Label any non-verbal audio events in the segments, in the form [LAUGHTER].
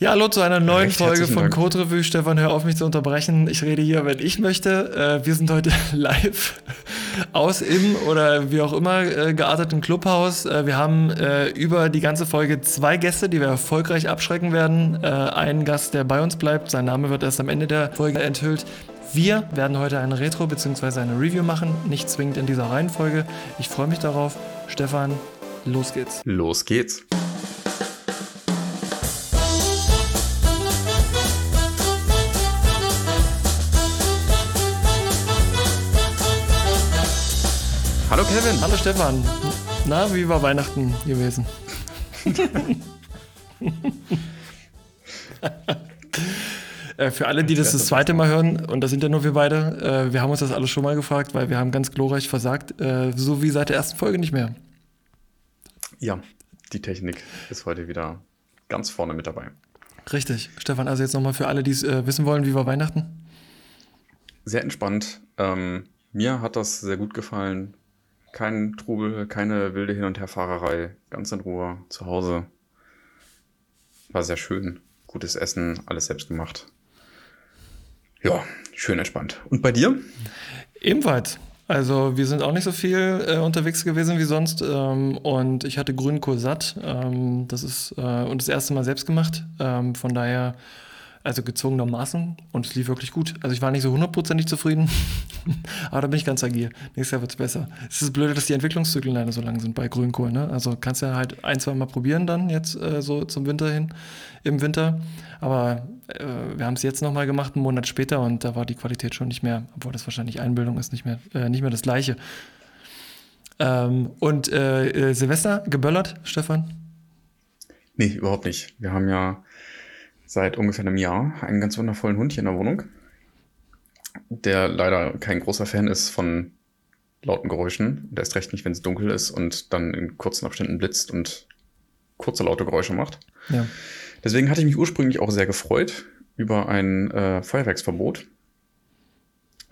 Ja, hallo zu einer neuen Recht Folge von Dank. Code Revue. Stefan, hör auf mich zu unterbrechen. Ich rede hier, wenn ich möchte. Äh, wir sind heute [LAUGHS] live aus im oder wie auch immer äh, gearteten Clubhaus. Äh, wir haben über die ganze Folge zwei Gäste, die wir erfolgreich abschrecken werden. Einen Gast, der bei uns bleibt. Sein Name wird erst am Ende der Folge enthüllt. Wir werden heute eine Retro bzw. eine Review machen, nicht zwingend in dieser Reihenfolge. Ich freue mich darauf. Stefan, los geht's. Los geht's. Kevin. Hallo Stefan. Na, wie war Weihnachten gewesen? [LAUGHS] Äh, Für alle, die das das zweite Mal hören, und das sind ja nur wir beide, äh, wir haben uns das alles schon mal gefragt, weil wir haben ganz glorreich versagt, äh, so wie seit der ersten Folge nicht mehr. Ja, die Technik ist heute wieder ganz vorne mit dabei. Richtig. Stefan, also jetzt nochmal für alle, die es äh, wissen wollen, wie war Weihnachten? Sehr entspannt. Ähm, mir hat das sehr gut gefallen. Kein Trubel, keine wilde Hin- und Herfahrerei. Ganz in Ruhe zu Hause. War sehr schön. Gutes Essen, alles selbst gemacht. Ja, schön entspannt. Und bei dir? Ebenfalls. Also wir sind auch nicht so viel äh, unterwegs gewesen wie sonst ähm, und ich hatte Grünkohl satt. Ähm, das ist äh, und das erste Mal selbst gemacht. Ähm, von daher, also gezwungenermaßen und es lief wirklich gut. Also ich war nicht so hundertprozentig zufrieden, [LAUGHS] aber da bin ich ganz agil. Nächstes Jahr wird es besser. Es ist blöd, dass die Entwicklungszyklen leider so lang sind bei Grünkohl. Ne? Also kannst ja halt ein, zwei Mal probieren dann jetzt äh, so zum Winter hin, im Winter. Aber äh, wir haben es jetzt nochmal gemacht, einen Monat später, und da war die Qualität schon nicht mehr, obwohl das wahrscheinlich Einbildung ist, nicht mehr, äh, nicht mehr das gleiche. Ähm, und äh, äh, Silvester geböllert, Stefan? Nee, überhaupt nicht. Wir haben ja seit ungefähr einem Jahr einen ganz wundervollen Hund hier in der Wohnung, der leider kein großer Fan ist von lauten Geräuschen. Der ist recht nicht, wenn es dunkel ist und dann in kurzen Abständen blitzt und kurze laute Geräusche macht. Ja. Deswegen hatte ich mich ursprünglich auch sehr gefreut über ein äh, Feuerwerksverbot,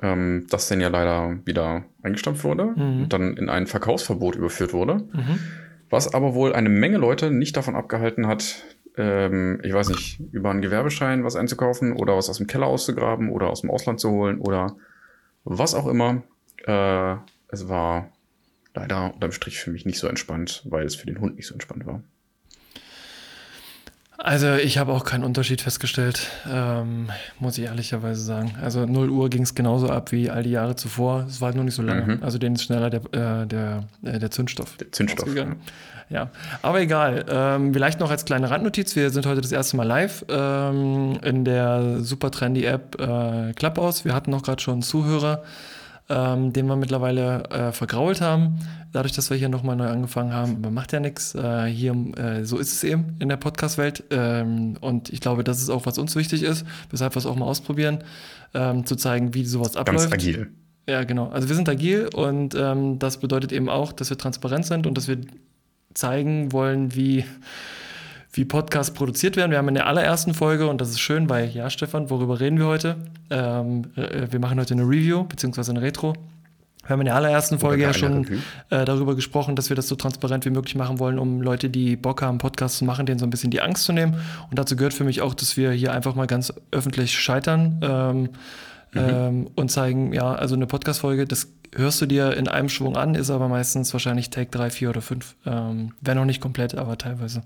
ähm, das dann ja leider wieder eingestampft wurde Mhm. und dann in ein Verkaufsverbot überführt wurde. Mhm. Was aber wohl eine Menge Leute nicht davon abgehalten hat, ähm, ich weiß nicht, über einen Gewerbeschein was einzukaufen oder was aus dem Keller auszugraben oder aus dem Ausland zu holen oder was auch immer. Äh, es war leider unterm Strich für mich nicht so entspannt, weil es für den Hund nicht so entspannt war. Also ich habe auch keinen Unterschied festgestellt, ähm, muss ich ehrlicherweise sagen. Also 0 Uhr ging es genauso ab wie all die Jahre zuvor. Es war halt nur nicht so lange. Mhm. Also denen ist schneller der, äh, der, äh, der Zündstoff. Der Zündstoff. ausgegangen. Ja, aber egal. Ähm, vielleicht noch als kleine Randnotiz. Wir sind heute das erste Mal live ähm, in der super trendy App äh, Clubhouse. Wir hatten noch gerade schon einen Zuhörer, ähm, den wir mittlerweile äh, vergrault haben. Dadurch, dass wir hier nochmal neu angefangen haben. Aber macht ja nichts. Äh, hier, äh, so ist es eben in der Podcast-Welt. Ähm, und ich glaube, das ist auch, was uns wichtig ist, weshalb wir es auch mal ausprobieren, ähm, zu zeigen, wie sowas abläuft. Ganz agil. Ja, genau. Also wir sind agil und ähm, das bedeutet eben auch, dass wir transparent sind und dass wir zeigen wollen, wie, wie Podcasts produziert werden. Wir haben in der allerersten Folge, und das ist schön, weil, ja, Stefan, worüber reden wir heute? Ähm, äh, wir machen heute eine Review, beziehungsweise eine Retro. Wir haben in der allerersten Folge ja schon äh, darüber gesprochen, dass wir das so transparent wie möglich machen wollen, um Leute, die Bock haben, Podcasts zu machen, denen so ein bisschen die Angst zu nehmen. Und dazu gehört für mich auch, dass wir hier einfach mal ganz öffentlich scheitern ähm, ähm, und zeigen, ja, also eine Podcast-Folge, das hörst du dir in einem Schwung an, ist aber meistens wahrscheinlich Take 3, 4 oder 5. Ähm, Wäre noch nicht komplett, aber teilweise.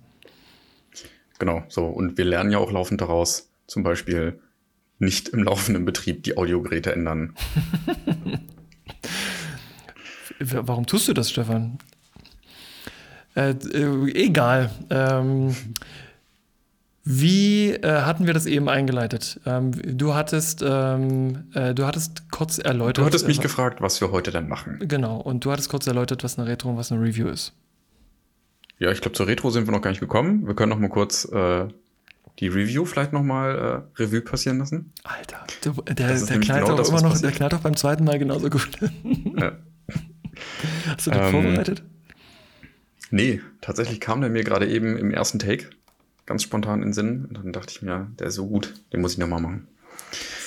Genau, so. Und wir lernen ja auch laufend daraus, zum Beispiel nicht im laufenden Betrieb die Audiogeräte ändern. Warum tust du das, Stefan? Äh, äh, egal. Ähm, wie äh, hatten wir das eben eingeleitet? Ähm, du hattest, ähm, äh, du hattest kurz erläutert. Du hattest mich äh, gefragt, was wir heute denn machen. Genau, und du hattest kurz erläutert, was eine Retro und was eine Review ist. Ja, ich glaube, zur Retro sind wir noch gar nicht gekommen. Wir können noch mal kurz äh, die Review vielleicht noch mal äh, Revue passieren lassen. Alter, du, der, Das ist der knallt genau auch das, immer noch, passiert. der knallt auch beim zweiten Mal genauso gut. Ja. Hast du den Ähm, vorbereitet? Nee, tatsächlich kam der mir gerade eben im ersten Take ganz spontan in den Sinn. Und dann dachte ich mir, der ist so gut, den muss ich noch mal machen.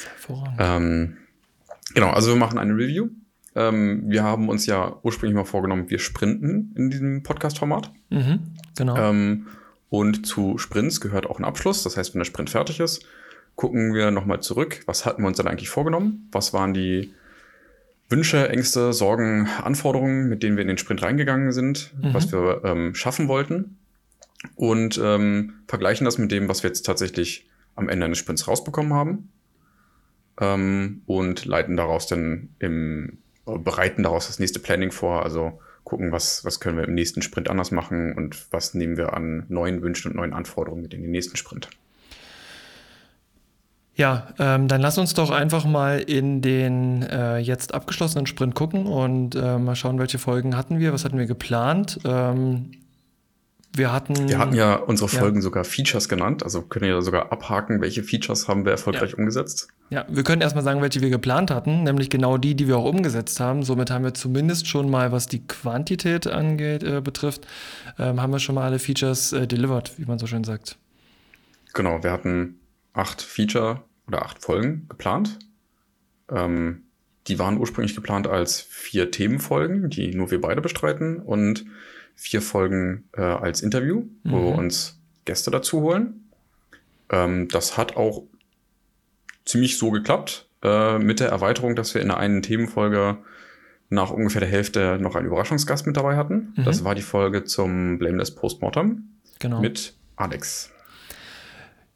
Hervorragend. Ähm, genau, also wir machen eine Review. Ähm, wir haben uns ja ursprünglich mal vorgenommen, wir sprinten in diesem Podcast-Format. Mhm, genau. Ähm, Und zu Sprints gehört auch ein Abschluss. Das heißt, wenn der Sprint fertig ist, gucken wir nochmal zurück. Was hatten wir uns denn eigentlich vorgenommen? Was waren die Wünsche, Ängste, Sorgen, Anforderungen, mit denen wir in den Sprint reingegangen sind, mhm. was wir ähm, schaffen wollten? Und ähm, vergleichen das mit dem, was wir jetzt tatsächlich am Ende eines Sprints rausbekommen haben. Ähm, und leiten daraus dann im, bereiten daraus das nächste Planning vor. Also gucken, was, was können wir im nächsten Sprint anders machen und was nehmen wir an neuen Wünschen und neuen Anforderungen mit in den nächsten Sprint. Ja, ähm, dann lass uns doch einfach mal in den äh, jetzt abgeschlossenen Sprint gucken und äh, mal schauen, welche Folgen hatten wir, was hatten wir geplant. Ähm, wir hatten. Wir hatten ja unsere Folgen ja. sogar Features genannt, also können ja sogar abhaken, welche Features haben wir erfolgreich ja. umgesetzt. Ja, wir können erstmal sagen, welche wir geplant hatten, nämlich genau die, die wir auch umgesetzt haben. Somit haben wir zumindest schon mal, was die Quantität angeht, äh, betrifft, ähm, haben wir schon mal alle Features äh, delivered, wie man so schön sagt. Genau, wir hatten acht Feature oder acht Folgen geplant. Ähm, die waren ursprünglich geplant als vier Themenfolgen, die nur wir beide bestreiten und vier Folgen äh, als Interview, wo mhm. wir uns Gäste dazu holen. Ähm, das hat auch ziemlich so geklappt, äh, mit der Erweiterung, dass wir in der einen Themenfolge nach ungefähr der Hälfte noch einen Überraschungsgast mit dabei hatten. Mhm. Das war die Folge zum Blameless Postmortem genau. mit Alex.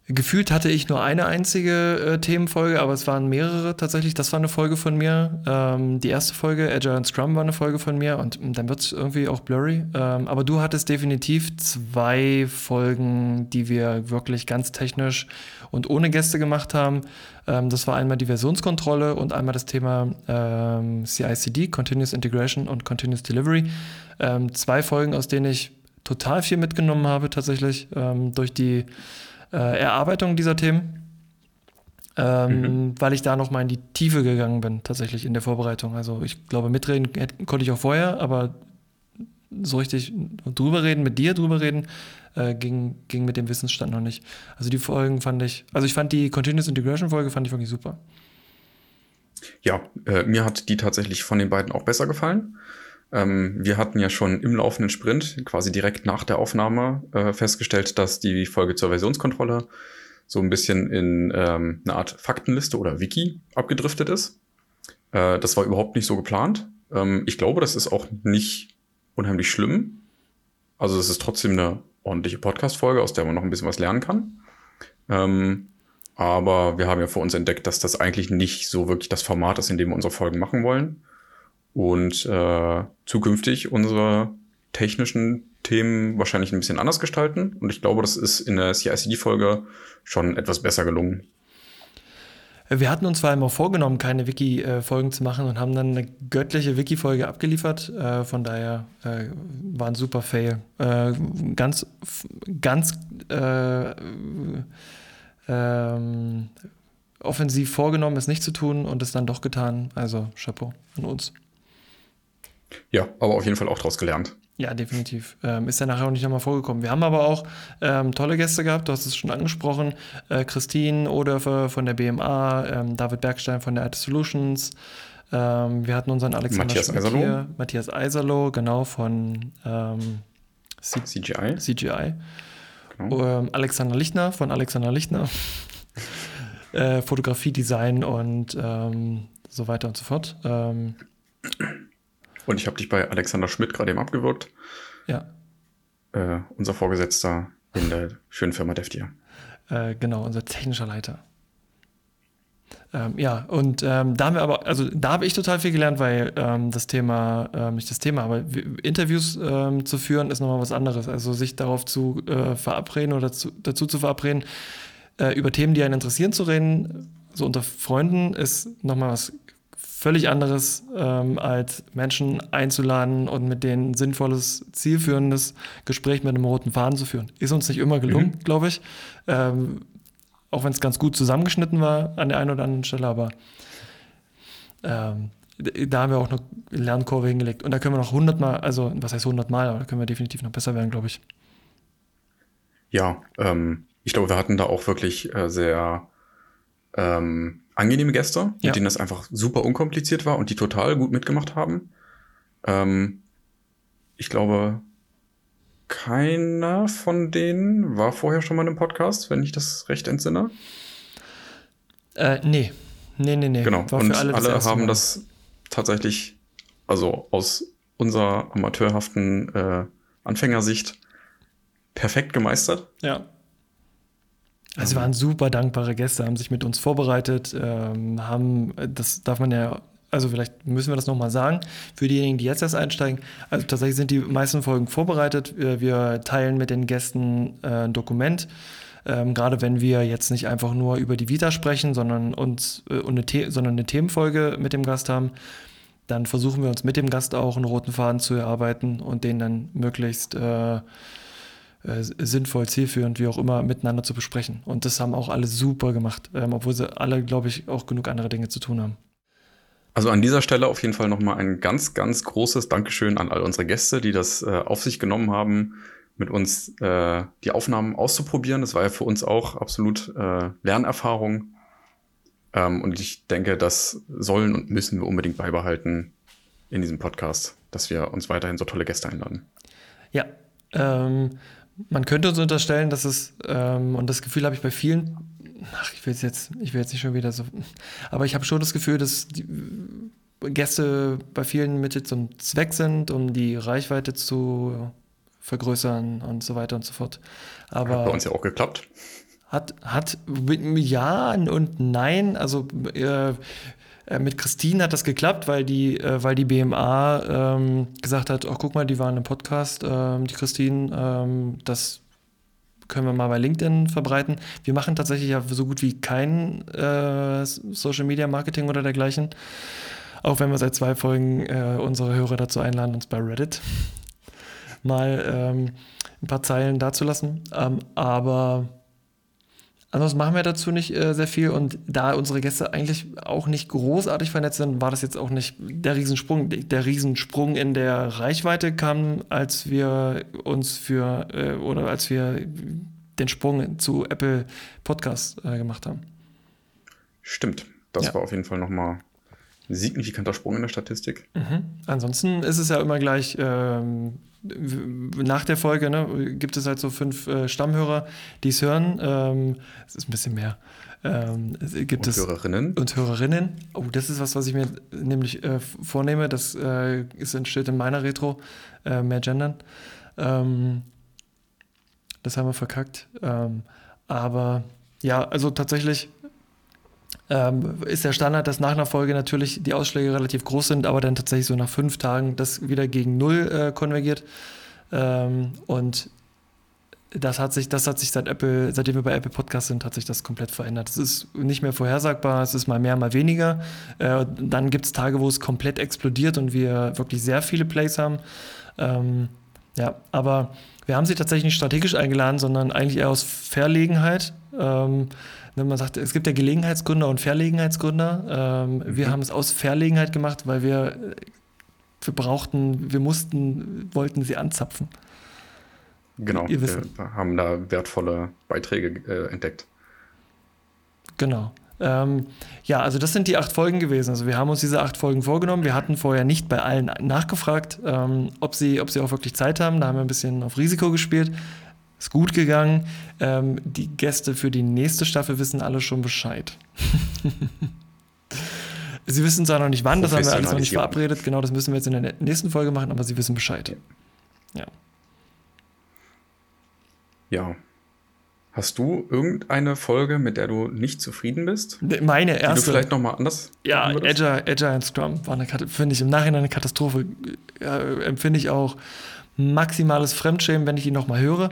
Gefühlt hatte ich nur eine einzige äh, Themenfolge, aber es waren mehrere tatsächlich. Das war eine Folge von mir. Ähm, die erste Folge, Agile and Scrum, war eine Folge von mir und ähm, dann wird es irgendwie auch blurry. Ähm, aber du hattest definitiv zwei Folgen, die wir wirklich ganz technisch und ohne Gäste gemacht haben. Ähm, das war einmal die Versionskontrolle und einmal das Thema ähm, CICD, Continuous Integration und Continuous Delivery. Ähm, zwei Folgen, aus denen ich total viel mitgenommen habe tatsächlich durch die äh, Erarbeitung dieser Themen, ähm, mhm. weil ich da noch mal in die Tiefe gegangen bin, tatsächlich in der Vorbereitung. Also ich glaube, mitreden konnte ich auch vorher, aber so richtig drüber reden, mit dir drüber reden, äh, ging, ging mit dem Wissensstand noch nicht. Also die Folgen fand ich, also ich fand die Continuous Integration Folge fand ich wirklich super. Ja, äh, mir hat die tatsächlich von den beiden auch besser gefallen. Ähm, wir hatten ja schon im laufenden Sprint, quasi direkt nach der Aufnahme, äh, festgestellt, dass die Folge zur Versionskontrolle so ein bisschen in ähm, eine Art Faktenliste oder Wiki abgedriftet ist. Äh, das war überhaupt nicht so geplant. Ähm, ich glaube, das ist auch nicht unheimlich schlimm. Also es ist trotzdem eine ordentliche Podcast-Folge, aus der man noch ein bisschen was lernen kann. Ähm, aber wir haben ja vor uns entdeckt, dass das eigentlich nicht so wirklich das Format ist, in dem wir unsere Folgen machen wollen und äh, zukünftig unsere technischen Themen wahrscheinlich ein bisschen anders gestalten. Und ich glaube, das ist in der CICD-Folge schon etwas besser gelungen. Wir hatten uns vor allem auch vorgenommen, keine Wiki-Folgen zu machen und haben dann eine göttliche Wiki-Folge abgeliefert. Äh, von daher äh, war ein super Fail. Äh, ganz, ganz äh, ähm, offensiv vorgenommen, es nicht zu tun und es dann doch getan. Also Chapeau an uns. Ja, aber auf jeden Fall auch daraus gelernt. Ja, definitiv. Ähm, ist ja nachher auch nicht nochmal vorgekommen. Wir haben aber auch ähm, tolle Gäste gehabt, du hast es schon angesprochen. Äh, Christine Oderfer von der BMA, ähm, David Bergstein von der IT Solutions. Ähm, wir hatten unseren Alexander Matthias Schmidt Eiserloh. Hier, Matthias Eiserloh, genau, von ähm, CGI. CGI. Genau. Ähm, Alexander Lichtner von Alexander Lichtner. [LAUGHS] äh, Fotografie, Design und so weiter und so fort. Und ich habe dich bei Alexander Schmidt gerade eben abgewürgt. Ja. Äh, unser Vorgesetzter in der schönen Firma Deftier. Äh, genau, unser technischer Leiter. Ähm, ja, und ähm, da haben wir aber, also da habe ich total viel gelernt, weil ähm, das Thema, ähm, nicht das Thema, aber Interviews ähm, zu führen ist nochmal was anderes. Also sich darauf zu äh, verabreden oder zu, dazu zu verabreden, äh, über Themen, die einen interessieren, zu reden, so unter Freunden, ist nochmal was völlig anderes, ähm, als Menschen einzuladen und mit denen ein sinnvolles, zielführendes Gespräch mit einem roten Faden zu führen. Ist uns nicht immer gelungen, mhm. glaube ich. Ähm, auch wenn es ganz gut zusammengeschnitten war an der einen oder anderen Stelle, aber ähm, da haben wir auch eine Lernkurve hingelegt. Und da können wir noch hundertmal, also was heißt hundertmal, aber da können wir definitiv noch besser werden, glaube ich. Ja, ähm, ich glaube, wir hatten da auch wirklich äh, sehr ähm, angenehme Gäste, mit ja. denen das einfach super unkompliziert war und die total gut mitgemacht haben. Ähm, ich glaube, keiner von denen war vorher schon mal einem Podcast, wenn ich das recht entsinne. Äh, nee. Nee, nee, nee. Genau. War Und alle, alle haben Mal. das tatsächlich, also aus unserer amateurhaften äh, Anfängersicht, perfekt gemeistert. Ja. Also sie waren super dankbare Gäste, haben sich mit uns vorbereitet, ähm, haben, das darf man ja, also vielleicht müssen wir das nochmal sagen, für diejenigen, die jetzt erst einsteigen. Also tatsächlich sind die meisten Folgen vorbereitet. Wir, wir teilen mit den Gästen äh, ein Dokument. Ähm, gerade wenn wir jetzt nicht einfach nur über die Vita sprechen, sondern uns äh, eine, sondern eine Themenfolge mit dem Gast haben, dann versuchen wir uns mit dem Gast auch einen roten Faden zu erarbeiten und den dann möglichst äh, äh, sinnvoll, zielführend, wie auch immer, miteinander zu besprechen. Und das haben auch alle super gemacht, ähm, obwohl sie alle, glaube ich, auch genug andere Dinge zu tun haben. Also an dieser Stelle auf jeden Fall nochmal ein ganz, ganz großes Dankeschön an all unsere Gäste, die das äh, auf sich genommen haben, mit uns äh, die Aufnahmen auszuprobieren. Das war ja für uns auch absolut äh, Lernerfahrung. Ähm, und ich denke, das sollen und müssen wir unbedingt beibehalten in diesem Podcast, dass wir uns weiterhin so tolle Gäste einladen. Ja, ähm, man könnte uns unterstellen, dass es, ähm, und das Gefühl habe ich bei vielen, ach, ich will jetzt, ich will jetzt nicht schon wieder so, aber ich habe schon das Gefühl, dass die Gäste bei vielen Mittel zum Zweck sind, um die Reichweite zu vergrößern und so weiter und so fort. Aber Hat bei uns ja auch geklappt. Hat, hat Ja und Nein. Also äh, äh, mit Christine hat das geklappt, weil die, äh, weil die BMA ähm, gesagt hat, oh guck mal, die waren im Podcast, ähm, die Christine, ähm, das können wir mal bei LinkedIn verbreiten. Wir machen tatsächlich ja so gut wie kein äh, Social Media Marketing oder dergleichen. Auch wenn wir seit zwei Folgen äh, unsere Hörer dazu einladen, uns bei Reddit mal ähm, ein paar Zeilen dazulassen. Ähm, aber ansonsten machen wir dazu nicht äh, sehr viel. Und da unsere Gäste eigentlich auch nicht großartig vernetzt sind, war das jetzt auch nicht der Riesensprung. Der Riesensprung in der Reichweite kam, als wir uns für äh, oder als wir den Sprung zu Apple Podcast äh, gemacht haben. Stimmt. Das Ja. war auf jeden Fall nochmal ein signifikanter Sprung in der Statistik. Mhm. Ansonsten ist es ja immer gleich ähm, nach der Folge, ne, gibt es halt so fünf äh, Stammhörer, die es hören. Ähm, es ist ein bisschen mehr. Ähm, gibt Und es Hörerinnen. und Hörerinnen. Oh, das ist was, was ich mir nämlich äh, vornehme. Das äh, ist entsteht in meiner Retro. Äh, mehr gendern. Ähm, das haben wir verkackt. Ähm, aber ja, also tatsächlich ähm, ist der Standard, dass nach einer Folge natürlich die Ausschläge relativ groß sind, aber dann tatsächlich so nach fünf Tagen das wieder gegen null äh, konvergiert. Ähm, und das hat sich, das hat sich seit Apple, seitdem wir bei Apple Podcast sind, hat sich das komplett verändert. Es ist nicht mehr vorhersagbar, es ist mal mehr, mal weniger. Äh, dann gibt es Tage, wo es komplett explodiert und wir wirklich sehr viele Plays haben. Ähm, ja, aber wir haben sie tatsächlich nicht strategisch eingeladen, sondern eigentlich eher aus Verlegenheit. Ähm, man sagt, es gibt ja Gelegenheitsgründer und Verlegenheitsgründer. Ähm, Wir Mhm. haben es aus Verlegenheit gemacht, weil wir, wir brauchten, wir mussten, wollten sie anzapfen. Genau. Ihr Wir haben da wertvolle Beiträge äh, entdeckt. Genau. Ähm, ja, also das sind die acht Folgen gewesen. Also wir haben uns diese acht Folgen vorgenommen. Wir hatten vorher nicht bei allen nachgefragt, ähm, ob, sie, ob sie auch wirklich Zeit haben. Da haben wir ein bisschen auf Risiko gespielt. Ist gut gegangen. Ähm, die Gäste für die nächste Staffel wissen alle schon Bescheid. [LAUGHS] sie wissen zwar noch nicht wann, das haben wir alles noch nicht verabredet. Genau, das müssen wir jetzt in der nächsten Folge machen, aber sie wissen Bescheid. Ja. Hast du irgendeine Folge, mit der du nicht zufrieden bist? Meine Die du erste. vielleicht nochmal anders Ja? Agile, Agile and Scrum war eine finde ich im Nachhinein eine Katastrophe. Äh, empfinde ich auch maximales Fremdschämen, wenn ich ihn nochmal höre.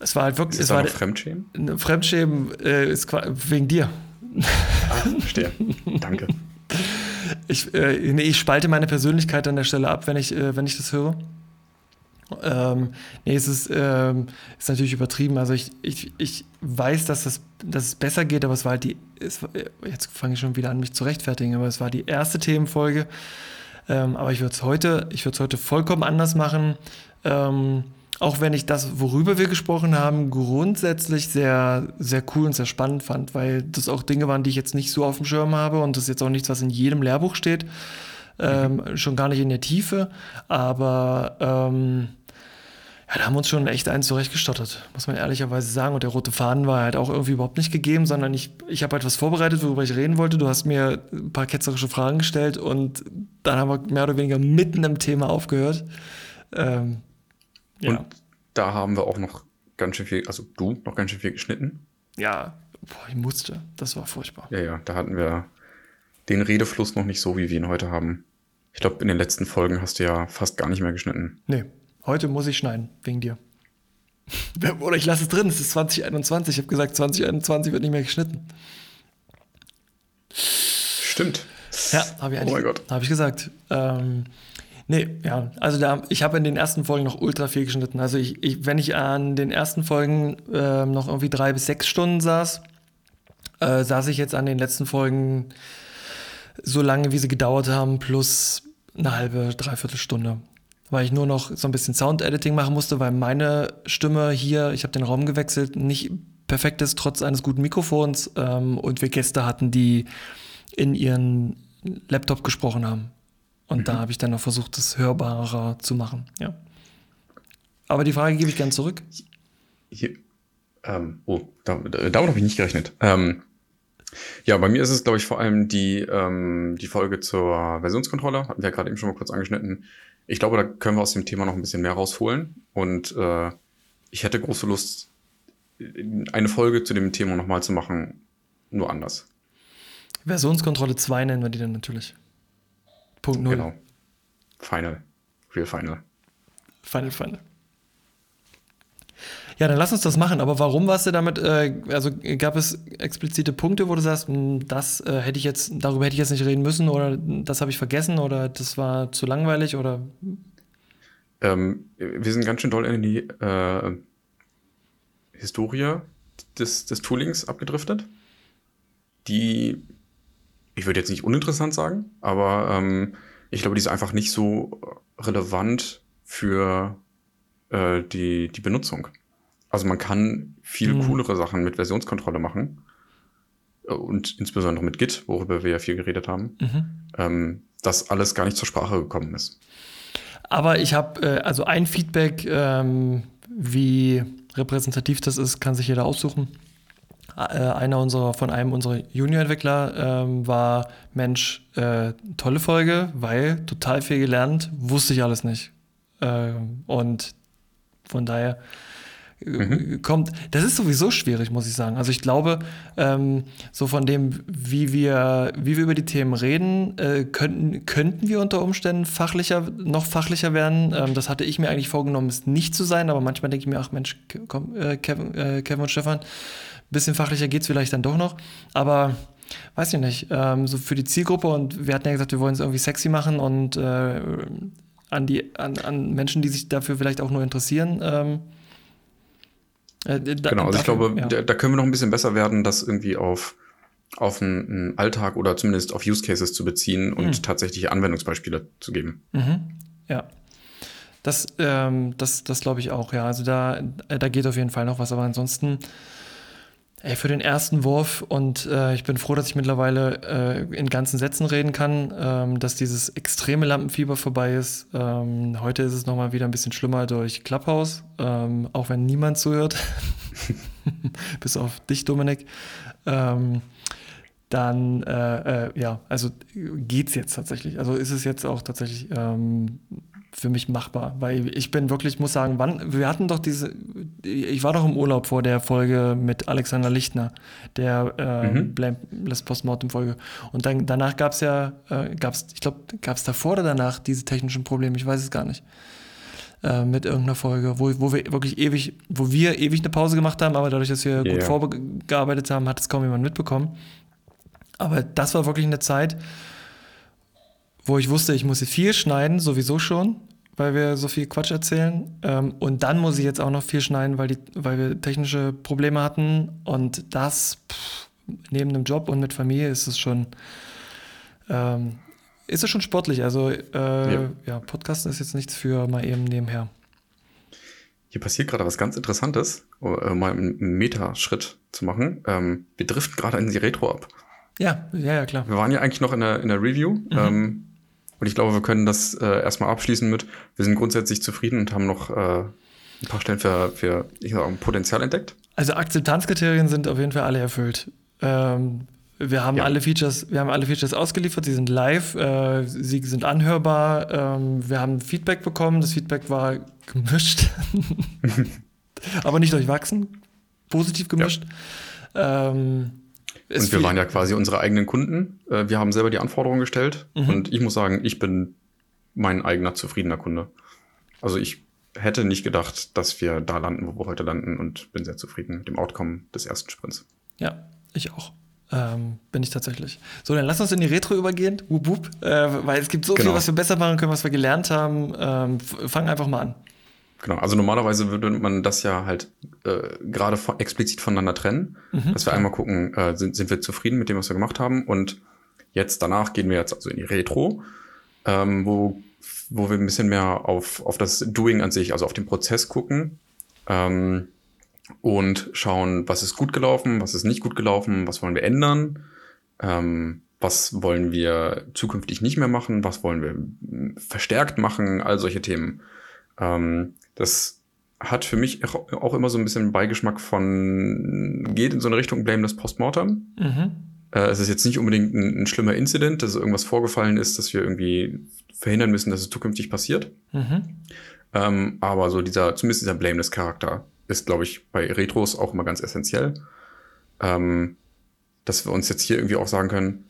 Es war halt wirklich, Ist es war Fremdschämen? ein Fremdschämen äh, ist wegen dir. Ah, verstehe. Danke. [LAUGHS] Ich, äh, nee, ich spalte meine Persönlichkeit an der Stelle ab, wenn ich, äh, wenn ich das höre. Ähm, nee, es ist, ähm, ist natürlich übertrieben. Also ich, ich, ich weiß, dass, das, dass es besser geht, aber es war halt die, es war, jetzt fange ich schon wieder an, mich zu rechtfertigen, aber es war die erste Themenfolge. Ähm, aber ich würde es heute, ich würde es heute vollkommen anders machen. Ähm, auch wenn ich das, worüber wir gesprochen haben, grundsätzlich sehr, sehr cool und sehr spannend fand, weil das auch Dinge waren, die ich jetzt nicht so auf dem Schirm habe und das ist jetzt auch nichts, was in jedem Lehrbuch steht. Ähm, Schon gar nicht in der Tiefe, aber ähm, Ja, da haben wir uns schon echt eins zurechtgestottert, muss man ehrlicherweise sagen. Und der rote Faden war halt auch irgendwie überhaupt nicht gegeben, sondern ich, ich habe halt was vorbereitet, worüber ich reden wollte. Du hast mir ein paar ketzerische Fragen gestellt und dann haben wir mehr oder weniger mitten im Thema aufgehört. Ähm, ja. Und da haben wir auch noch ganz schön viel, also du noch ganz schön viel geschnitten. Ja, boah, ich musste. Das war furchtbar. Ja, ja, da hatten wir den Redefluss noch nicht so, wie wir ihn heute haben. Ich glaube, in den letzten Folgen hast du ja fast gar nicht mehr geschnitten. Nee, Heute muss ich schneiden, wegen dir. [LAUGHS] Oder ich lasse es drin, es ist 2021. Ich habe gesagt, 2021 wird nicht mehr geschnitten. Stimmt. Ja, habe ich, oh. Hab ich gesagt. Ähm, nee, ja, also da, ich habe in den ersten Folgen noch ultra viel geschnitten. Also ich, ich wenn ich an den ersten Folgen äh, noch irgendwie drei bis sechs Stunden saß, äh, saß ich jetzt an den letzten Folgen so lange, wie sie gedauert haben, plus eine halbe, dreiviertel Stunde weil ich nur noch so ein bisschen Sound-Editing machen musste, weil meine Stimme hier, ich habe den Raum gewechselt, nicht perfekt ist, trotz eines guten Mikrofons ähm, und wir Gäste hatten, die in ihren Laptop gesprochen haben. Und mhm. da habe ich dann noch versucht, das hörbarer zu machen, ja. Aber die Frage gebe ich gern zurück. Hier, ähm, oh, damit, damit habe ich nicht gerechnet. Ähm, ja, bei mir ist es, glaube ich, vor allem die, ähm, die Folge zur Versionskontrolle, hatten wir ja gerade eben schon mal kurz angeschnitten. Ich glaube, da können wir aus dem Thema noch ein bisschen mehr rausholen. Und äh, ich hätte große Lust, eine Folge zu dem Thema nochmal zu machen, nur anders. Versionskontrolle 2 nennen wir die dann natürlich. Punkt 0. Genau. Final. Real Final. Final, Final. Ja, dann lass uns das machen. Aber warum warst du damit? Äh, also gab es explizite Punkte, wo du sagst, hm, das äh, hätte ich jetzt, darüber hätte ich jetzt nicht reden müssen oder das habe ich vergessen oder das war zu langweilig oder? Ähm, wir sind ganz schön doll in die äh, Historie des, des Toolings abgedriftet, die ich würde jetzt nicht uninteressant sagen, aber ähm, ich glaube, die ist einfach nicht so relevant für äh, die, die Benutzung. Also man kann viel mhm. coolere Sachen mit Versionskontrolle machen. Und insbesondere mit Git, worüber wir ja viel geredet haben, mhm. ähm, dass alles gar nicht zur Sprache gekommen ist. Aber ich habe, äh, also ein Feedback, ähm, wie repräsentativ das ist, kann sich jeder aussuchen. Äh, einer unserer, von einem unserer Junior-Entwickler ähm, war, Mensch, äh, tolle Folge, weil total viel gelernt, wusste ich alles nicht. Ähm, und von daher mhm. kommt. Das ist sowieso schwierig, muss ich sagen. Also ich glaube, ähm, so von dem, wie wir, wie wir über die Themen reden, äh, könnten, könnten wir unter Umständen fachlicher, noch fachlicher werden. Ähm, das hatte ich mir eigentlich vorgenommen, es nicht zu sein, aber manchmal denke ich mir, ach Mensch, komm, äh, Kevin, äh, Kevin und Stefan, ein bisschen fachlicher geht es vielleicht dann doch noch. Aber weiß ich nicht, ähm, so für die Zielgruppe und wir hatten ja gesagt, wir wollen es irgendwie sexy machen und äh, an die an, an Menschen, die sich dafür vielleicht auch nur interessieren, ähm, äh, da, genau, also dafür, ich glaube, ja. da, da, können wir noch ein bisschen besser werden, das irgendwie auf, auf einen, Alltag oder zumindest auf Use Cases zu beziehen und mhm. tatsächliche Anwendungsbeispiele zu geben. Mhm. Ja. Das, ähm, das, das glaube ich auch, ja. Also da, da geht auf jeden Fall noch was, aber ansonsten Ey, für den ersten Wurf und äh, ich bin froh, dass ich mittlerweile äh, in ganzen Sätzen reden kann, ähm, dass dieses extreme Lampenfieber vorbei ist. Ähm, heute ist es nochmal wieder ein bisschen schlimmer durch Clubhouse, ähm, auch wenn niemand zuhört, [LAUGHS] bis auf dich, Dominik. Ähm, dann, äh, äh, ja, also geht's jetzt tatsächlich. Also ist es jetzt auch tatsächlich ähm, für mich machbar, weil ich bin wirklich, muss sagen, wann, wir hatten doch diese, ich war doch im Urlaub vor der Folge mit Alexander Lichtner, der äh, mhm. Blameless Postmortem-Folge. Und dann, danach gab es ja, äh, gab es, ich glaube, gab es davor oder danach diese technischen Probleme, ich weiß es gar nicht. Äh, mit irgendeiner Folge, wo, wo wir wirklich ewig, wo wir ewig eine Pause gemacht haben, aber dadurch, dass wir yeah. gut vorgearbeitet haben, hat es kaum jemand mitbekommen. Aber das war wirklich eine Zeit, wo ich wusste, ich muss viel schneiden, sowieso schon, weil wir so viel Quatsch erzählen. Ähm, und dann muss ich jetzt auch noch viel schneiden, weil, die, weil wir technische Probleme hatten. Und das pff, neben dem Job und mit Familie ist es schon, ähm, ist es schon sportlich. Also äh, ja. ja, Podcasten ist jetzt nichts für mal eben nebenher. Hier passiert gerade was ganz Interessantes, um äh, mal einen Metaschritt zu machen. Ähm, wir driften gerade in die Retro ab. Ja, ja, ja, klar. Wir waren ja eigentlich noch in der, in der Review. Mhm. Ähm, und ich glaube, wir können das äh, erstmal abschließen mit, wir sind grundsätzlich zufrieden und haben noch äh, ein paar Stellen für, für ich sag, Potenzial entdeckt? Also Akzeptanzkriterien sind auf jeden Fall alle erfüllt. Ähm, wir haben ja. alle Features, wir haben alle Features ausgeliefert, sie sind live, äh, sie sind anhörbar, ähm, wir haben Feedback bekommen, das Feedback war gemischt, [LAUGHS] [LAUGHS] aber nicht durchwachsen, positiv gemischt. Ja. Ähm, und wir waren ja quasi unsere eigenen Kunden. Äh, wir haben selber die Anforderungen gestellt mhm. und ich muss sagen, ich bin mein eigener zufriedener Kunde. Also ich hätte nicht gedacht, dass wir da landen, wo wir heute landen und bin sehr zufrieden mit dem Outcome des ersten Sprints. Ja, ich auch. Ähm, bin ich tatsächlich. So, dann lass uns in die Retro übergehen, wup, wup, äh, weil es gibt so genau. viel, was wir besser machen können, was wir gelernt haben. Ähm, fang einfach mal an. Genau, also normalerweise würde man das ja halt äh, gerade von, explizit voneinander trennen, mhm. dass wir einmal gucken, äh, sind, sind wir zufrieden mit dem, was wir gemacht haben und jetzt danach gehen wir jetzt also in die Retro, ähm, wo, wo wir ein bisschen mehr auf, auf das Doing an sich, also auf den Prozess gucken ähm, und schauen, was ist gut gelaufen, was ist nicht gut gelaufen, was wollen wir ändern, ähm, was wollen wir zukünftig nicht mehr machen, was wollen wir verstärkt machen, all solche Themen. Ähm, das hat für mich auch immer so ein bisschen Beigeschmack von, geht in so eine Richtung Blameless Postmortem. Mhm. Äh, es ist jetzt nicht unbedingt ein, ein, schlimmer Incident, dass irgendwas vorgefallen ist, dass wir irgendwie verhindern müssen, dass es zukünftig passiert. Mhm. Ähm, aber so dieser, zumindest dieser Blameless-Charakter ist, glaube ich, bei Retros auch immer ganz essentiell. Ähm, dass wir uns jetzt hier irgendwie auch sagen können,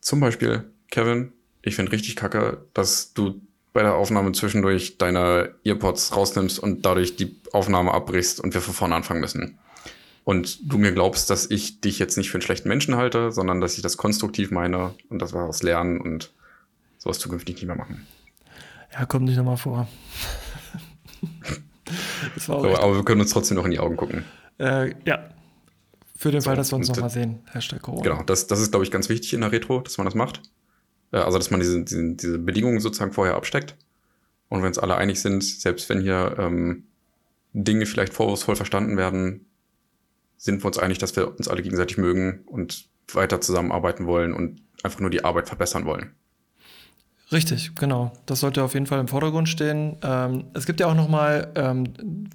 zum Beispiel, Kevin, ich finde richtig kacke, dass du bei der Aufnahme zwischendurch deine Earpods rausnimmst und dadurch die Aufnahme abbrichst und wir von vorne anfangen müssen. Und du mir glaubst, dass ich dich jetzt nicht für einen schlechten Menschen halte, sondern dass ich das konstruktiv meine und dass wir daraus lernen und sowas zukünftig nicht mehr machen. Ja, kommt nicht nochmal vor. [LAUGHS] so, aber wir können uns trotzdem noch in die Augen gucken. Äh, ja. Für den Fall, dass wir uns nochmal sehen. Hashtag Corona. Genau, das, das ist, glaube ich, ganz wichtig in der Retro, dass man das macht. Äh, also, dass man diese, diese, diese Bedingungen sozusagen vorher absteckt. Und wenn uns alle einig sind, selbst wenn hier ähm, Dinge vielleicht vorwurfsvoll verstanden werden, sind wir uns einig, dass wir uns alle gegenseitig mögen und weiter zusammenarbeiten wollen und einfach nur die Arbeit verbessern wollen. Richtig, genau. Das sollte auf jeden Fall im Vordergrund stehen. Ähm, es gibt ja auch noch mal ähm,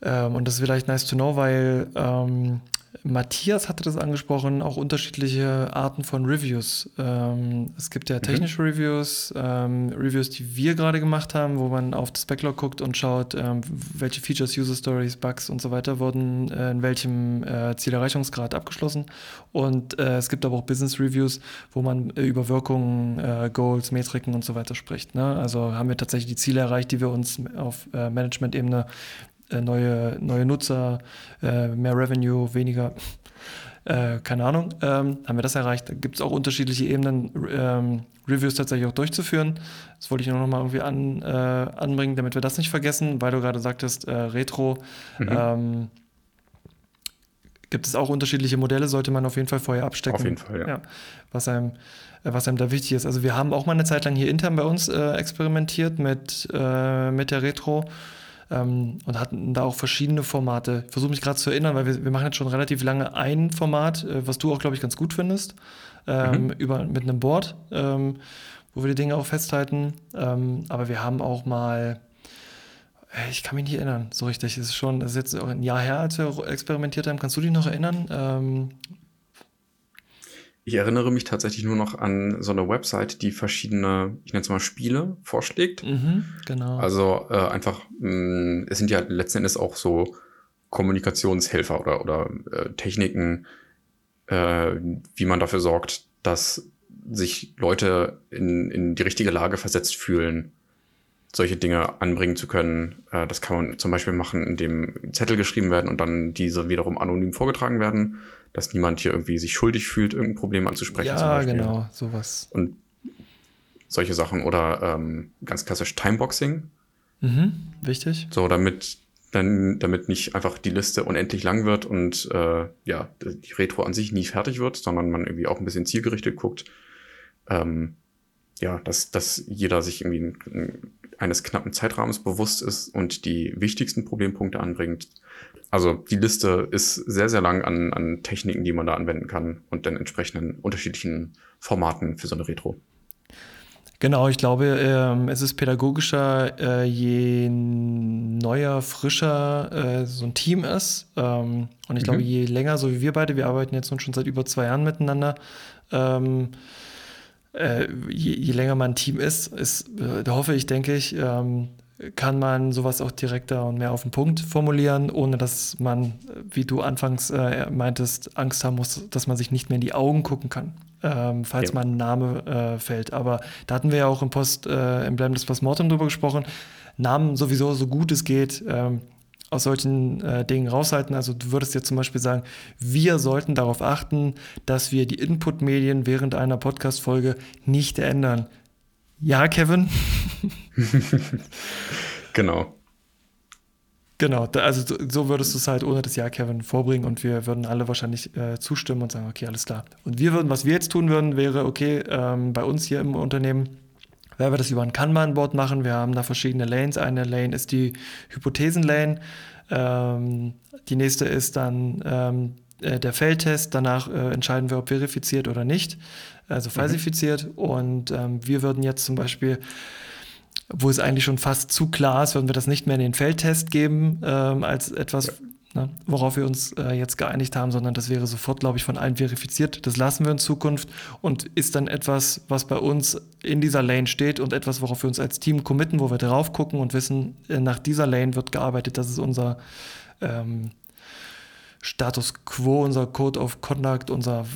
ähm, und das ist vielleicht nice to know, weil ähm, Matthias hatte das angesprochen, auch unterschiedliche Arten von Reviews. Ähm, es gibt ja mhm. technische mhm. Reviews, ähm, Reviews, die wir gerade gemacht haben, wo man auf das Backlog guckt und schaut, ähm, welche Features, User Stories, Bugs und so weiter wurden äh, in welchem äh, Zielerreichungsgrad abgeschlossen. Und äh, es gibt aber auch Business Reviews, wo man äh, über Wirkungen, äh, Goals, Metriken und so weiter spricht. Ne? Also haben wir tatsächlich die Ziele erreicht, die wir uns auf äh, Management-Ebene neue, neue Nutzer, äh, mehr Revenue, weniger, [LAUGHS] äh, keine Ahnung, ähm, haben wir das erreicht. Da gibt es auch unterschiedliche Ebenen, ähm, Reviews tatsächlich auch durchzuführen. Das wollte ich nur noch mal irgendwie an, äh, anbringen, damit wir das nicht vergessen, weil du gerade sagtest, äh, Retro. Mhm. Ähm, gibt es auch unterschiedliche Modelle, sollte man auf jeden Fall vorher abstecken. Auf jeden Fall, ja. ja was, einem, was einem da wichtig ist. Also wir haben auch mal eine Zeit lang hier intern bei uns äh, experimentiert mit, äh, mit der Retro ähm, und hatten da auch verschiedene Formate. Ich versuche mich gerade zu erinnern, weil wir, wir machen jetzt schon relativ lange ein Format, äh, was du auch, glaube ich, ganz gut findest, ähm, mhm. über, mit einem Board, ähm, wo wir die Dinge auch festhalten. Ähm, aber wir haben auch mal äh, ich kann mich nicht erinnern, so richtig. Es ist schon, das ist jetzt auch ein Jahr her, als wir experimentiert haben. Kannst du dich noch erinnern? Ich erinnere mich tatsächlich nur noch an so eine Website, die verschiedene, ich nenne es mal Spiele vorschlägt. Mhm, genau. Also äh, einfach, mh, mm, es sind ja letzten Endes auch so Kommunikationshelfer oder, oder äh, Techniken, äh, wie man dafür sorgt, dass sich Leute in, in die richtige Lage versetzt fühlen, solche Dinge anbringen zu können. Äh, das kann man zum Beispiel machen, indem Zettel geschrieben werden und dann diese wiederum anonym vorgetragen werden dass niemand hier irgendwie sich schuldig fühlt, irgendein Problem anzusprechen. Ja, genau, sowas. Und solche Sachen oder ähm, ganz klassisch Timeboxing. Mhm, wichtig. So, damit dann, damit nicht einfach die Liste unendlich lang wird und äh, ja, die Retro an sich nie fertig wird, sondern man irgendwie auch ein bisschen zielgerichtet guckt. Ähm, ja, dass, dass jeder sich irgendwie eines knappen Zeitrahmens bewusst ist und die wichtigsten Problempunkte anbringt. Also die Liste ist sehr, sehr lang an, an Techniken, die man da anwenden kann und dann entsprechenden unterschiedlichen Formaten für so eine Retro. Genau, ich glaube, ähm, es ist pädagogischer, äh, je neuer, frischer äh, so ein Team ist. Ähm, und ich mhm. glaube, je länger, so wie wir beide, wir arbeiten jetzt nun schon seit über zwei Jahren miteinander, ähm, äh, je, je, länger man ein Team ist, ist äh, da hoffe ich, denke ich, ähm, kann man sowas auch direkter und mehr auf den Punkt formulieren, ohne dass man, wie du anfangs äh, meintest, Angst haben muss, dass man sich nicht mehr in die Augen gucken kann, ähm, falls ja. mal ein Name äh, fällt. Aber da hatten wir ja auch im Post äh, im Blem des Postmortem drüber gesprochen. Namen sowieso so gut es geht ähm, aus solchen äh, Dingen raushalten. Also du würdest jetzt zum Beispiel sagen, wir sollten darauf achten, dass wir die Input-Medien während einer Podcast-Folge nicht ändern. Ja, Kevin. [LAUGHS] genau. Genau, also so würdest du es halt ohne das Ja, Kevin, vorbringen und wir würden alle wahrscheinlich äh, zustimmen und sagen, okay, alles klar. Und wir würden, was wir jetzt tun würden, wäre, okay, ähm, bei uns hier im Unternehmen, werden wir das über ein Kanban-Board machen. Wir haben da verschiedene Lanes. Eine Lane ist die Hypothesen-Lane. Ähm, die nächste ist dann ähm, äh, der Feldtest. Danach äh, entscheiden wir, ob verifiziert oder nicht also mhm. falsifiziert. Mhm. Und ähm, wir würden jetzt zum Beispiel, wo es eigentlich schon fast zu klar ist, würden wir das nicht mehr in den Feldtest geben ähm, als etwas. Ne, worauf wir uns äh, jetzt geeinigt haben, sondern das wäre sofort, glaube ich, von allen verifiziert. Das lassen wir in Zukunft und ist dann etwas, was bei uns in dieser Lane steht und etwas, worauf wir uns als Team committen, wo wir drauf gucken und wissen, äh, nach dieser Lane wird gearbeitet. Das ist unser ähm, Status Quo, unser Code of Conduct, unser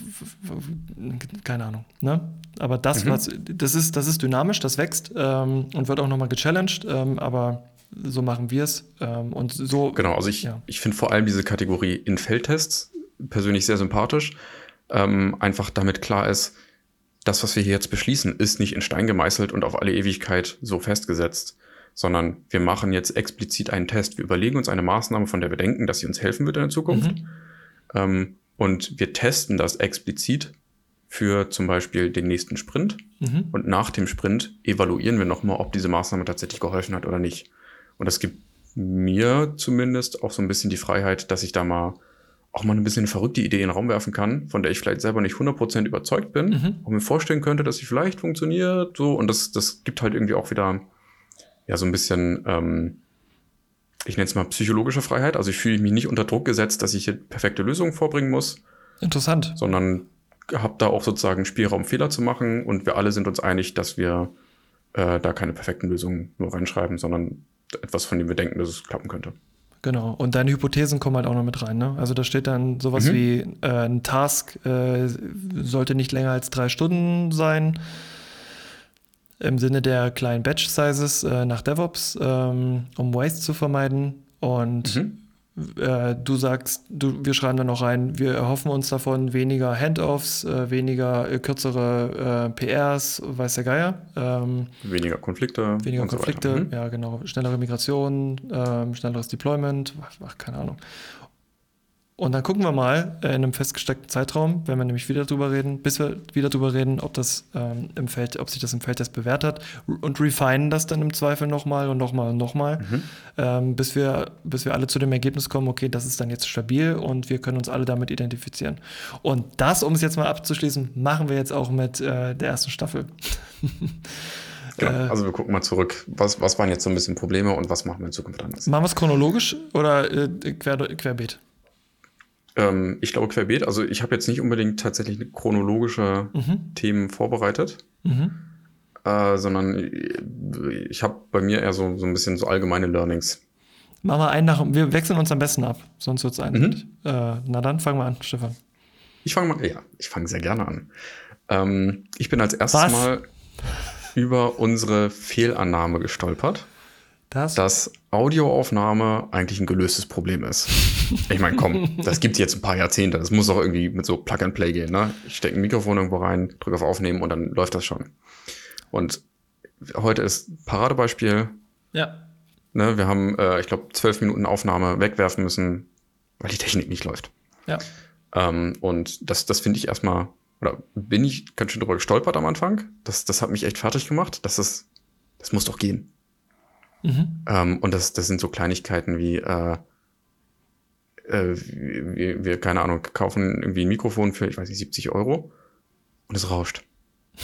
keine Ahnung. Ne? Aber das, mhm. was, das ist, das ist dynamisch, das wächst ähm, und wird auch nochmal gechallenged, ähm, aber so machen wir es. Ähm, und so. Genau, also ich, ja. ich finde vor allem diese Kategorie in Feldtests persönlich sehr sympathisch. Ähm, einfach damit klar ist, das, was wir hier jetzt beschließen, ist nicht in Stein gemeißelt und auf alle Ewigkeit so festgesetzt sondern wir machen jetzt explizit einen Test. Wir überlegen uns eine Maßnahme, von der wir denken, dass sie uns helfen wird in der Zukunft. Mhm. Ähm, und wir testen das explizit für zum Beispiel den nächsten Sprint. Mhm. Und nach dem Sprint evaluieren wir nochmal, ob diese Maßnahme tatsächlich geholfen hat oder nicht. Und das gibt mir zumindest auch so ein bisschen die Freiheit, dass ich da mal auch mal ein bisschen verrückte Idee in den Raum werfen kann, von der ich vielleicht selber nicht 100% überzeugt bin mhm. und mir vorstellen könnte, dass sie vielleicht funktioniert. So, und das, das gibt halt irgendwie auch wieder ja so ein bisschen, ähm, ich nenne es mal psychologische Freiheit. Also ich fühle mich nicht unter Druck gesetzt, dass ich hier perfekte Lösungen vorbringen muss. Interessant. Sondern habe da auch sozusagen Spielraum, Fehler zu machen. Und wir alle sind uns einig, dass wir äh, da keine perfekten Lösungen nur reinschreiben, sondern etwas, von dem wir denken, dass es klappen könnte. Genau. Und deine Hypothesen kommen halt auch noch mit rein. Ne? Also da steht dann sowas mhm. wie äh, ein Task äh, sollte nicht länger als drei Stunden sein im Sinne der kleinen Batch-Sizes äh, nach DevOps, ähm, um Waste zu vermeiden. Und mhm. Äh, du sagst, du, wir schreiben dann noch rein, wir erhoffen uns davon weniger Handoffs, äh, weniger äh, kürzere äh, PRs, weiß der Geier. Ähm, weniger Konflikte. Weniger Konflikte, so mhm. ja genau. Schnellere Migration, ähm, schnelleres Deployment, ach, keine Ahnung. Und dann gucken wir mal äh, in einem festgesteckten Zeitraum, wenn wir nämlich wieder drüber reden, bis wir wieder drüber reden, ob das ähm, im Feld, ob sich das im Feldtest bewährt hat und refinen das dann im Zweifel nochmal und nochmal und nochmal, mhm. ähm, bis wir, bis wir alle zu dem Ergebnis kommen, okay, das ist dann jetzt stabil und wir können uns alle damit identifizieren. Und das, um es jetzt mal abzuschließen, machen wir jetzt auch mit äh, der ersten Staffel. [LAUGHS] Genau. Äh, also wir gucken mal zurück. Was, was waren jetzt so ein bisschen Probleme und was machen wir in Zukunft anders? Machen wir es chronologisch oder äh, quer, querbeet? Ähm, ich glaube querbeet. Also ich habe jetzt nicht unbedingt tatsächlich chronologische mhm. Themen vorbereitet, mhm. äh, sondern ich habe bei mir eher so, so ein bisschen so allgemeine Learnings. Machen wir einen nach, wir wechseln uns am besten ab, sonst wird es eigentlich. Mhm. Äh, na dann fangen wir an, Stefan. Ich fange mal, ja, ich fange sehr gerne an. Ähm, ich bin als erstes Was? Mal über unsere Fehlannahme gestolpert das? dass Audioaufnahme eigentlich ein gelöstes Problem ist. Ich meine, komm, [LAUGHS] das gibt jetzt ein paar Jahrzehnte. Das muss doch irgendwie mit so Plug and Play gehen. Ne? Ich stecke ein Mikrofon irgendwo rein, drücke auf Aufnehmen und dann läuft das schon. Und heute ist Paradebeispiel. Ja. Ne, wir haben, äh, ich glaube, zwölf Minuten Aufnahme wegwerfen müssen, weil die Technik nicht läuft. Ja. Ähm, und das, das finde ich erstmal, oder bin ich ganz schön drüber gestolpert am Anfang. Das, das hat mich echt fertig gemacht. Das ist, das muss doch gehen. Mhm. Ähm, und das, das sind so Kleinigkeiten wie, äh, äh, wir, wir, keine Ahnung, kaufen irgendwie ein Mikrofon für, ich weiß nicht, 70 Euro und es rauscht. [LAUGHS]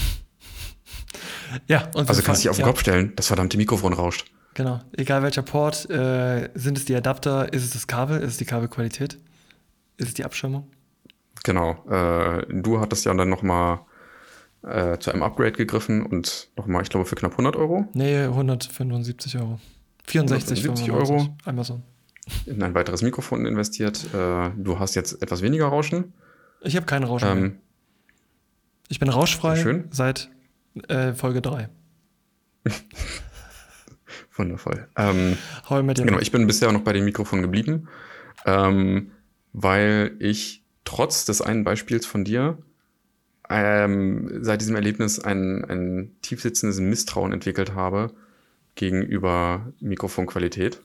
Ja, und also kannst du dich auf den ja. Kopf stellen, das verdammte Mikrofon rauscht. Genau, egal welcher Port, äh, sind es die Adapter, ist es das Kabel, ist es die Kabelqualität, ist es die Abschirmung? Genau, äh, du hattest ja dann nochmal äh, zu einem Upgrade gegriffen und nochmal, ich glaube, für knapp 100 Euro? Nee, 175 Euro. 64 175 Euro. Amazon. In ein weiteres Mikrofon investiert. Äh, du hast jetzt etwas weniger Rauschen. Ich habe keine Rauschen ähm, mehr. Ich bin rauschfrei seit äh, Folge 3. [LAUGHS] Wundervoll. Ähm, genau, ich bin bisher noch bei dem Mikrofon geblieben, ähm, weil ich trotz des einen Beispiels von dir ähm, seit diesem Erlebnis ein, ein tiefsitzendes Misstrauen entwickelt habe gegenüber Mikrofonqualität.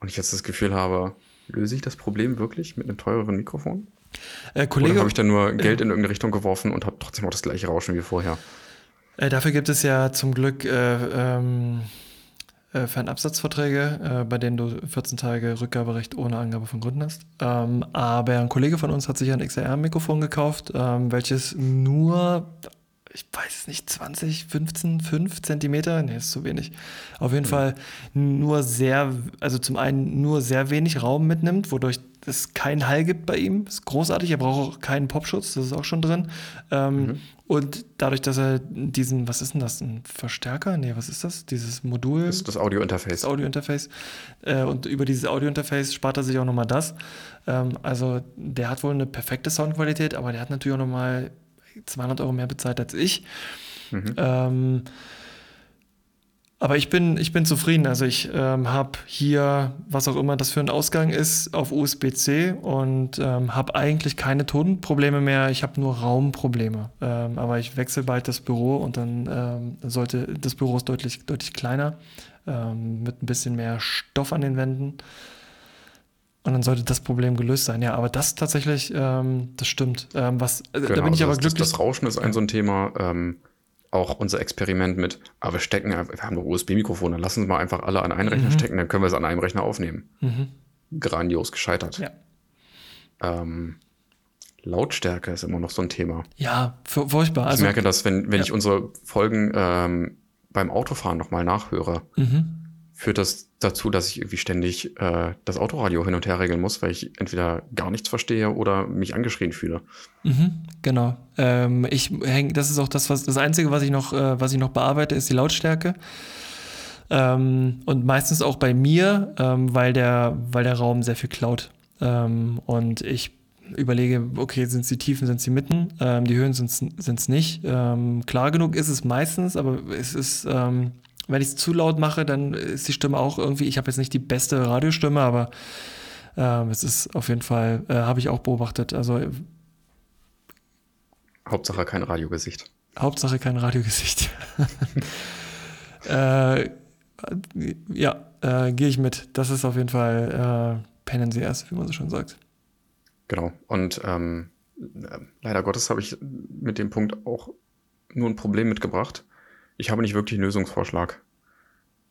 Und ich jetzt das Gefühl habe, löse ich das Problem wirklich mit einem teureren Mikrofon? Äh, Kollege, Oder habe ich da nur Geld in irgendeine Richtung geworfen und habe trotzdem auch das gleiche Rauschen wie vorher? Äh, dafür gibt es ja zum Glück äh, ähm, äh, Fernabsatzverträge, äh, bei denen du 14 Tage Rückgaberecht ohne Angabe von Gründen hast. Ähm, aber ein Kollege von uns hat sich ein XLR-Mikrofon gekauft, ähm, welches nur, ich weiß es nicht, 20, 15, 5 Zentimeter, nee, ist zu wenig. Auf jeden mhm. Fall nur sehr, also zum einen nur sehr wenig Raum mitnimmt, wodurch es keinen Hall gibt bei ihm. Ist großartig. Er braucht auch keinen Popschutz, das ist auch schon drin. Ähm, mhm. Und dadurch, dass er diesen, was ist denn das? Ein Verstärker? Nee, was ist das? Dieses Modul? Das ist das Audio-Interface. Das Audio-Interface. Äh, und über dieses Audio-Interface spart er sich auch nochmal das. Ähm, also, der hat wohl eine perfekte Soundqualität, aber der hat natürlich auch nochmal 200 Euro mehr bezahlt als ich. Mhm. Ähm, aber ich bin, ich bin zufrieden. Also ich ähm, habe hier, was auch immer das für ein Ausgang ist, auf USB-C und ähm, habe eigentlich keine Tonprobleme mehr. Ich habe nur Raumprobleme. Ähm, aber ich wechsle bald das Büro und dann ähm, sollte das Büro ist deutlich, deutlich kleiner, ähm, mit ein bisschen mehr Stoff an den Wänden. Und dann sollte das Problem gelöst sein. Ja, aber das tatsächlich, ähm, das stimmt. was, genau, da bin ich aber glücklich. Das, das Rauschen ist ein so ein Thema auch unser Experiment mit, aber ah, wir stecken, wir haben doch USB-Mikrofone, lassen Sie mal einfach alle an einen Rechner mhm. stecken, dann können wir es an einem Rechner aufnehmen. Mhm. Grandios gescheitert. Ja. Ähm, Lautstärke ist immer noch so ein Thema. Ja, furchtbar. Also, ich merke das, wenn, wenn ja. ich unsere Folgen ähm, beim Autofahren nochmal nachhöre. Mhm führt das dazu, dass ich irgendwie ständig äh, das Autoradio hin und her regeln muss, weil ich entweder gar nichts verstehe oder mich angeschrien fühle. Mhm, genau. Ähm, ich häng, das ist auch das, was das Einzige, was ich noch, äh, was ich noch bearbeite, ist die Lautstärke. Ähm, und meistens auch bei mir, ähm, weil, der, weil der Raum sehr viel klaut. Ähm, und ich überlege, okay, sind es die Tiefen, sind es die Mitten, ähm, die Höhen sind es nicht. Ähm, klar genug ist es meistens, aber es ist wenn ich es zu laut mache, dann ist die Stimme auch irgendwie, ich habe jetzt nicht die beste Radiostimme, aber äh, es ist auf jeden Fall, äh, habe ich auch beobachtet. Also Hauptsache kein Radiogesicht. Hauptsache kein Radiogesicht. [LAUGHS] äh, ja, äh, gehe ich mit. Das ist auf jeden Fall äh, Pen in the Ass, wie man so schon sagt. Genau. Und ähm, leider Gottes habe ich mit dem Punkt auch nur ein Problem mitgebracht ich habe nicht wirklich einen Lösungsvorschlag.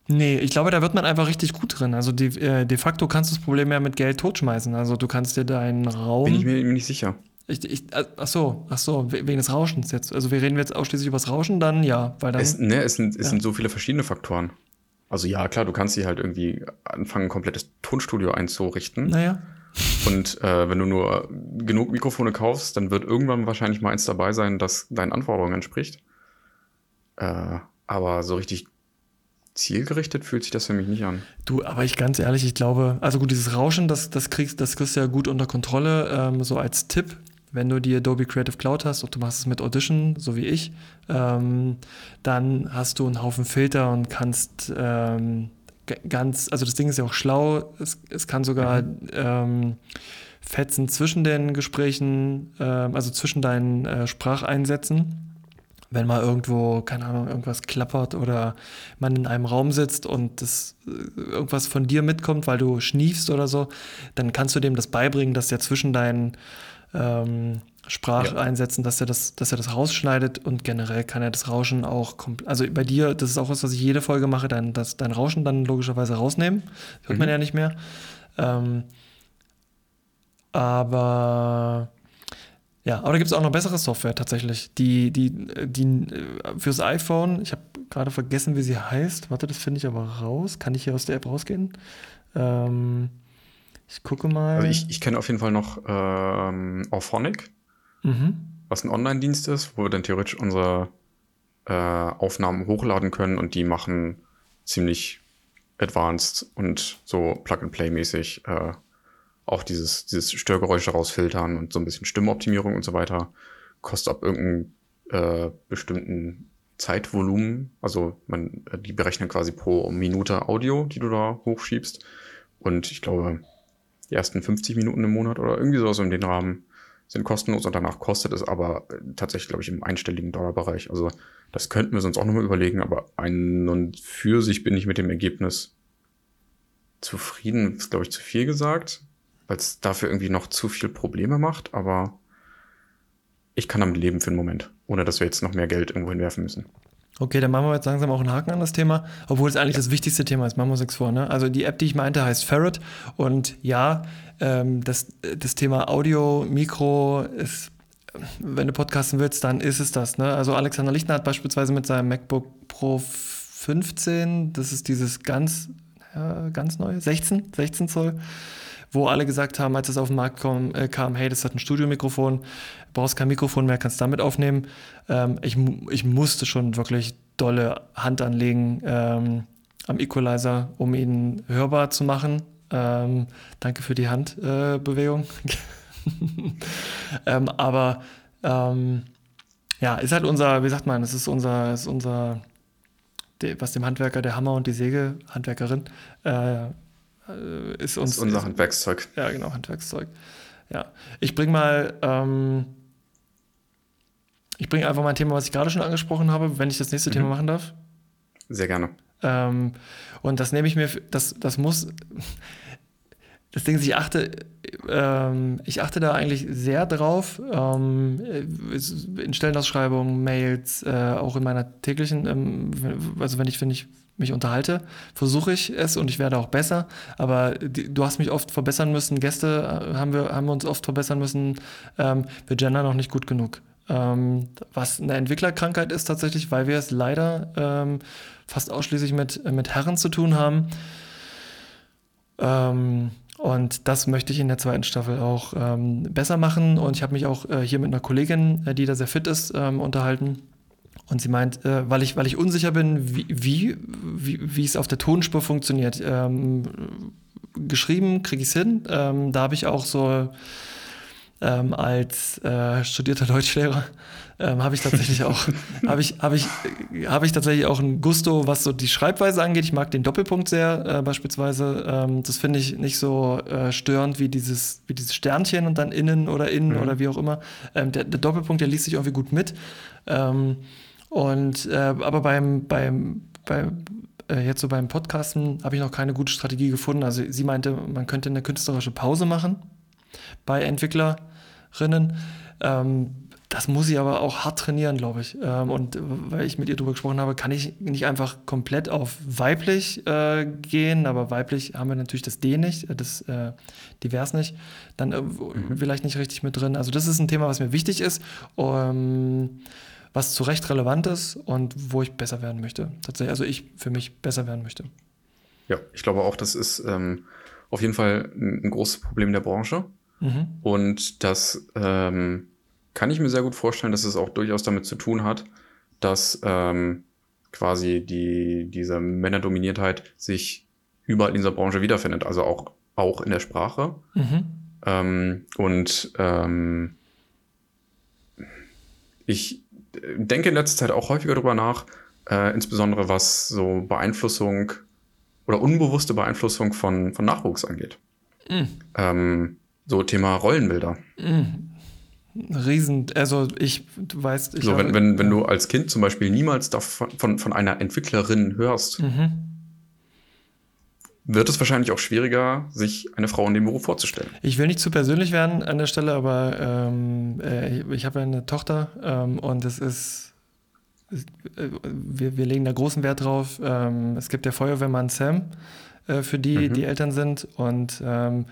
Nee, ich glaube, da wird man einfach richtig gut drin. Also de, äh, de facto kannst du das Problem ja mit Geld totschmeißen. Also du kannst dir deinen Raum. Bin ich mir nicht sicher. Ich, ich, äh, ach so, ach so, wegen des Rauschens jetzt. Also wir reden jetzt ausschließlich über das Rauschen, dann ja, weil dann. Es, ne, es, sind, es ja. sind so viele verschiedene Faktoren. Also ja, klar, du kannst dir halt irgendwie anfangen, ein komplettes Tonstudio einzurichten. Naja. Und äh, wenn du nur genug Mikrofone kaufst, dann wird irgendwann wahrscheinlich mal eins dabei sein, das deinen Anforderungen entspricht. Äh, aber so richtig zielgerichtet fühlt sich das für mich nicht an. Du, aber ich ganz ehrlich, ich glaube, also gut, dieses Rauschen, das, das, kriegst, das kriegst du ja gut unter Kontrolle. Ähm, so als Tipp, wenn du die Adobe Creative Cloud hast und du machst es mit Audition, so wie ich, ähm, dann hast du einen Haufen Filter und kannst ähm, ganz, also das Ding ist ja auch schlau, es, es kann sogar mhm. ähm, Fetzen zwischen den Gesprächen, äh, also zwischen deinen äh, Spracheinsätzen wenn mal irgendwo, keine Ahnung, irgendwas klappert oder man in einem Raum sitzt und das äh, irgendwas von dir mitkommt, weil du schniefst oder so, dann kannst du dem das beibringen, dass der zwischen deinen ähm, Spracheinsätzen, ja. dass er das, dass er das rausschneidet und generell kann er das Rauschen auch, also bei dir, das ist auch was, was ich jede Folge mache, dein, das, dein Rauschen dann logischerweise rausnehmen, hört mhm. man ja nicht mehr. Ähm, aber ja, aber da gibt es auch noch bessere Software tatsächlich, die, die, die äh, fürs iPhone, ich habe gerade vergessen, wie sie heißt. Warte, das finde ich aber raus. Kann ich hier aus der App rausgehen? Ähm, ich gucke mal. Also ich, ich kenne auf jeden Fall noch ähm, Auphonic, mhm. was ein Online-Dienst ist, wo wir dann theoretisch unsere äh, Aufnahmen hochladen können und die machen ziemlich advanced und so Plug-and-Play-mäßig äh, auch dieses, dieses Störgeräusche rausfiltern und so ein bisschen Stimmoptimierung und so weiter. Kostet ab irgendeinem äh, bestimmten Zeitvolumen, also man, äh, die berechnen quasi pro Minute Audio, die du da hochschiebst. Und ich glaube, die ersten 50 Minuten im Monat oder irgendwie sowas in den Rahmen sind kostenlos und danach kostet es aber äh, tatsächlich, glaube ich, im einstelligen Dollarbereich. Also das könnten wir sonst auch nochmal überlegen, aber ein und für sich bin ich mit dem Ergebnis zufrieden, ist, glaube ich, zu viel gesagt, weil es dafür irgendwie noch zu viel Probleme macht, aber ich kann damit leben für einen Moment, ohne dass wir jetzt noch mehr Geld irgendwo hinwerfen müssen. Okay, dann machen wir jetzt langsam auch einen Haken an das Thema, obwohl es eigentlich ja. das wichtigste Thema ist. Machen wir uns nichts vor. Ne? Also die App, die ich meinte, heißt Ferret. Und ja, ähm, das, das Thema Audio, Mikro ist, wenn du podcasten willst, dann ist es das. Ne? Also Alexander Lichtner hat beispielsweise mit seinem MacBook Pro 15, das ist dieses ganz, ja, ganz neue, 16, 16 Zoll, wo alle gesagt haben, als es auf den Markt kam, äh, kam hey, das hat ein Studiomikrofon, brauchst kein Mikrofon mehr, kannst damit aufnehmen. Ähm, ich, ich musste schon wirklich dolle Hand anlegen ähm, am Equalizer, um ihn hörbar zu machen. Ähm, danke für die Handbewegung. [LAUGHS] Äh, aber ähm, ja, ist halt unser, wie sagt man, es ist unser, ist unser, was dem Handwerker der Hammer und die Säge, Handwerkerin, äh, ist uns. Ist unser Handwerkszeug. Ja, genau, Handwerkszeug. Ja. Ich bringe mal, ähm, ich bringe einfach mal ein Thema, was ich gerade schon angesprochen habe, wenn ich das nächste mhm. Thema machen darf. Sehr gerne. Ähm, und das nehme ich mir, das, das muss, das Ding ist, ich achte, ähm, ich achte da eigentlich sehr drauf, ähm, in Stellenausschreibungen, Mails, äh, auch in meiner täglichen, ähm, also wenn ich, wenn ich mich unterhalte, versuche ich es und ich werde auch besser. Aber die, du hast mich oft verbessern müssen, Gäste äh, haben wir, haben wir uns oft verbessern müssen. Ähm, wir gendern noch nicht gut genug. Ähm, was eine Entwicklerkrankheit ist tatsächlich, weil wir es leider ähm, fast ausschließlich mit, mit Herren zu tun haben. Ähm, und das möchte ich in der zweiten Staffel auch ähm, besser machen. Und ich habe mich auch äh, hier mit einer Kollegin, äh, die da sehr fit ist, ähm, unterhalten und sie meint, äh, weil, ich, weil ich unsicher bin, wie, wie, wie, wie es auf der Tonspur funktioniert. Ähm, geschrieben kriege ich es hin. Ähm, da habe ich auch so ähm, als äh, studierter Deutschlehrer ähm, habe ich tatsächlich auch [LAUGHS] habe ich habe ich habe ich tatsächlich auch ein Gusto, was so die Schreibweise angeht. Ich mag den Doppelpunkt sehr äh, beispielsweise. Ähm, das finde ich nicht so äh, störend wie dieses wie dieses Sternchen und dann innen oder innen mhm. oder wie auch immer. Ähm, der, der, Doppelpunkt, der liest sich irgendwie gut mit. Ähm, und äh, aber beim, beim, beim äh, jetzt so beim Podcasten habe ich noch keine gute Strategie gefunden. Also sie meinte, man könnte eine künstlerische Pause machen bei Entwicklerinnen. Ähm, das muss ich aber auch hart trainieren, glaube ich. Ähm, und weil ich mit ihr darüber gesprochen habe, kann ich nicht einfach komplett auf weiblich äh, gehen, aber weiblich haben wir natürlich das D nicht, äh, das äh, divers nicht, dann äh, mhm. vielleicht nicht richtig mit drin. Also das ist ein Thema, was mir wichtig ist. Um, was zu Recht relevant ist und wo ich besser werden möchte. Tatsächlich, also ich für mich besser werden möchte. Ja, ich glaube auch, das ist ähm, auf jeden Fall ein, ein, großes Problem der Branche. Mhm. Und das ähm, kann ich mir sehr gut vorstellen, dass es auch durchaus damit zu tun hat, dass ähm, quasi die, diese Männerdominiertheit sich überall in dieser Branche wiederfindet, also auch, auch in der Sprache. Mhm. Ähm, und ähm, ich denke in letzter Zeit auch häufiger darüber nach, äh, insbesondere was so Beeinflussung oder unbewusste Beeinflussung von, von Nachwuchs angeht. Mm. Ähm, so Thema Rollenbilder. Mm. Riesen, also ich, du weißt, ich so, wenn, wenn, wenn du als Kind zum Beispiel niemals davon, von, von einer Entwicklerin hörst, mhm. Wird es wahrscheinlich auch schwieriger, sich eine Frau in dem Beruf vorzustellen. Ich will nicht zu persönlich werden an der Stelle, aber ähm, äh, ich habe eine Tochter ähm, und es ist, äh, wir, wir legen da großen Wert drauf. Ähm, es gibt der Feuerwehrmann Sam, äh, für die mhm. die Eltern sind und ähm,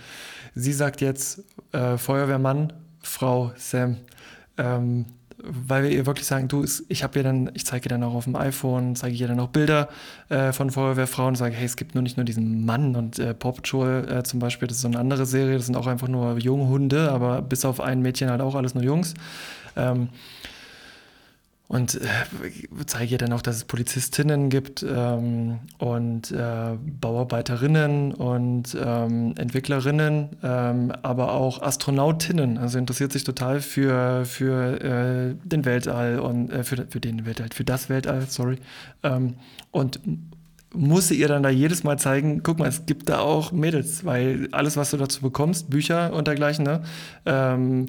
sie sagt jetzt äh, Feuerwehrmann Frau Sam. Weil wir ihr wirklich sagen, du, ich habe ihr dann, ich zeige ihr dann auch auf dem iPhone, zeige ihr dann auch Bilder äh, von Feuerwehrfrauen und sage, hey, es gibt nur nicht nur diesen Mann und äh, Paw Patrol äh, zum Beispiel, das ist so eine andere Serie, das sind auch einfach nur junge Hunde, aber bis auf ein Mädchen halt auch alles nur Jungs. Ähm, und äh, zeige ihr dann auch, dass es Polizistinnen gibt ähm, und äh, Bauarbeiterinnen und ähm, Entwicklerinnen, ähm, aber auch Astronautinnen. Also interessiert sich total für, für äh, den Weltall und äh, für, für den Weltall, für das Weltall, sorry. Ähm, und musste ihr dann da jedes Mal zeigen, guck mal, es gibt da auch Mädels, weil alles, was du dazu bekommst, Bücher und dergleichen, ne, ähm,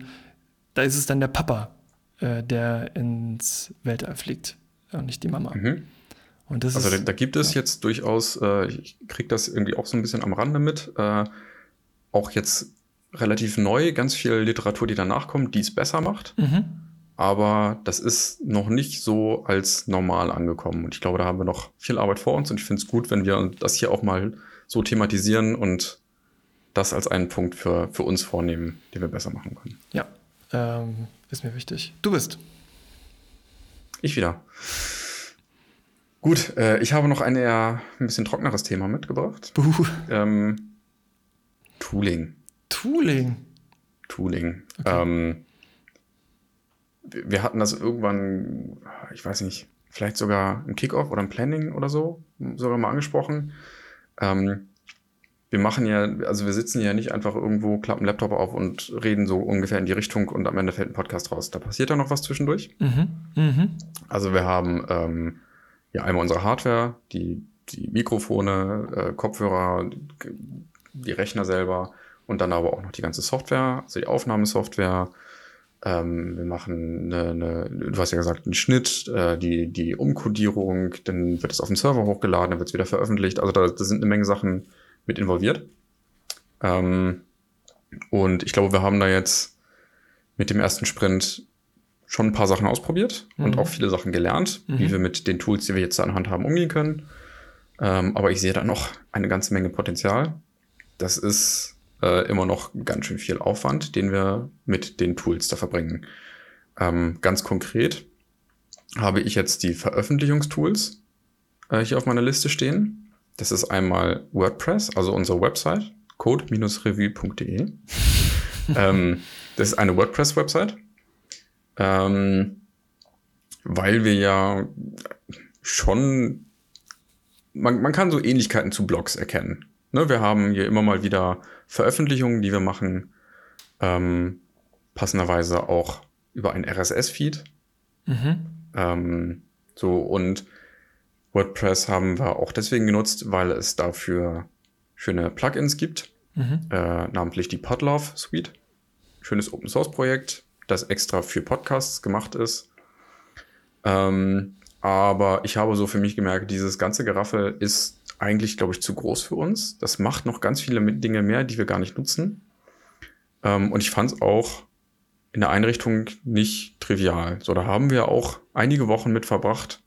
da ist es dann der Papa, äh, der ins Weltall fliegt und nicht die Mama. Mhm. Und das also ist, da, da, gibt es ja. jetzt durchaus, äh, ich kriege das irgendwie auch so ein bisschen am Rande mit, äh, auch jetzt relativ neu, ganz viel Literatur, die danach kommt, die es besser macht. Mhm. Aber das ist noch nicht so als normal angekommen. Und ich glaube, da haben wir noch viel Arbeit vor uns. Und ich finde es gut, wenn wir das hier auch mal so thematisieren und das als einen Punkt für, für uns vornehmen, den wir besser machen können. Ja, ähm, ist mir wichtig. Du bist. Ich wieder. Gut, äh, ich habe noch ein eher ein bisschen trockeneres Thema mitgebracht. Buh. Ähm, Tooling. Tooling. Tooling. Okay. Ähm, wir hatten das irgendwann, ich weiß nicht, vielleicht sogar im Kickoff oder im Planning oder so, sogar mal angesprochen. Ähm, wir machen ja, also wir sitzen ja nicht einfach irgendwo, klappen Laptop auf und reden so ungefähr in die Richtung und am Ende fällt ein Podcast raus. Da passiert ja noch was zwischendurch. Mhm. Mhm. Also wir haben ähm, ja einmal unsere Hardware, die, die Mikrofone, äh, Kopfhörer, die Rechner selber und dann aber auch noch die ganze Software, also die Aufnahmesoftware. Ähm, wir machen eine, eine, du hast ja gesagt, einen Schnitt, äh, die, die Umkodierung, dann wird es auf den Server hochgeladen, dann wird es wieder veröffentlicht. Also da, da sind eine Menge Sachen mit involviert. Ähm, und ich glaube, wir haben da jetzt mit dem ersten Sprint schon ein paar Sachen ausprobiert mhm. und auch viele Sachen gelernt, mhm. wie wir mit den Tools, die wir jetzt an Hand haben, umgehen können. Ähm, aber ich sehe da noch eine ganze Menge Potenzial. Das ist äh, immer noch ganz schön viel Aufwand, den wir mit den Tools da verbringen. Ähm, ganz konkret habe ich jetzt die Veröffentlichungstools äh, hier auf meiner Liste stehen. Das ist einmal WordPress, also unsere Website, code-revue.de. [LAUGHS] ähm, das ist eine WordPress-Website, ähm, weil wir ja schon, man, man kann so Ähnlichkeiten zu Blogs erkennen. Ne, wir haben hier immer mal wieder Veröffentlichungen, die wir machen, ähm, passenderweise auch über ein RSS-Feed. Mhm. Ähm, so und WordPress haben wir auch deswegen genutzt, weil es dafür schöne Plugins gibt, mhm. äh, namentlich die Podlove Suite. Schönes Open Source Projekt, das extra für Podcasts gemacht ist. Ähm, aber ich habe so für mich gemerkt, dieses ganze Geraffel ist eigentlich, glaube ich, zu groß für uns. Das macht noch ganz viele Dinge mehr, die wir gar nicht nutzen. Ähm, und ich fand es auch in der Einrichtung nicht trivial. So, da haben wir auch einige Wochen mit verbracht,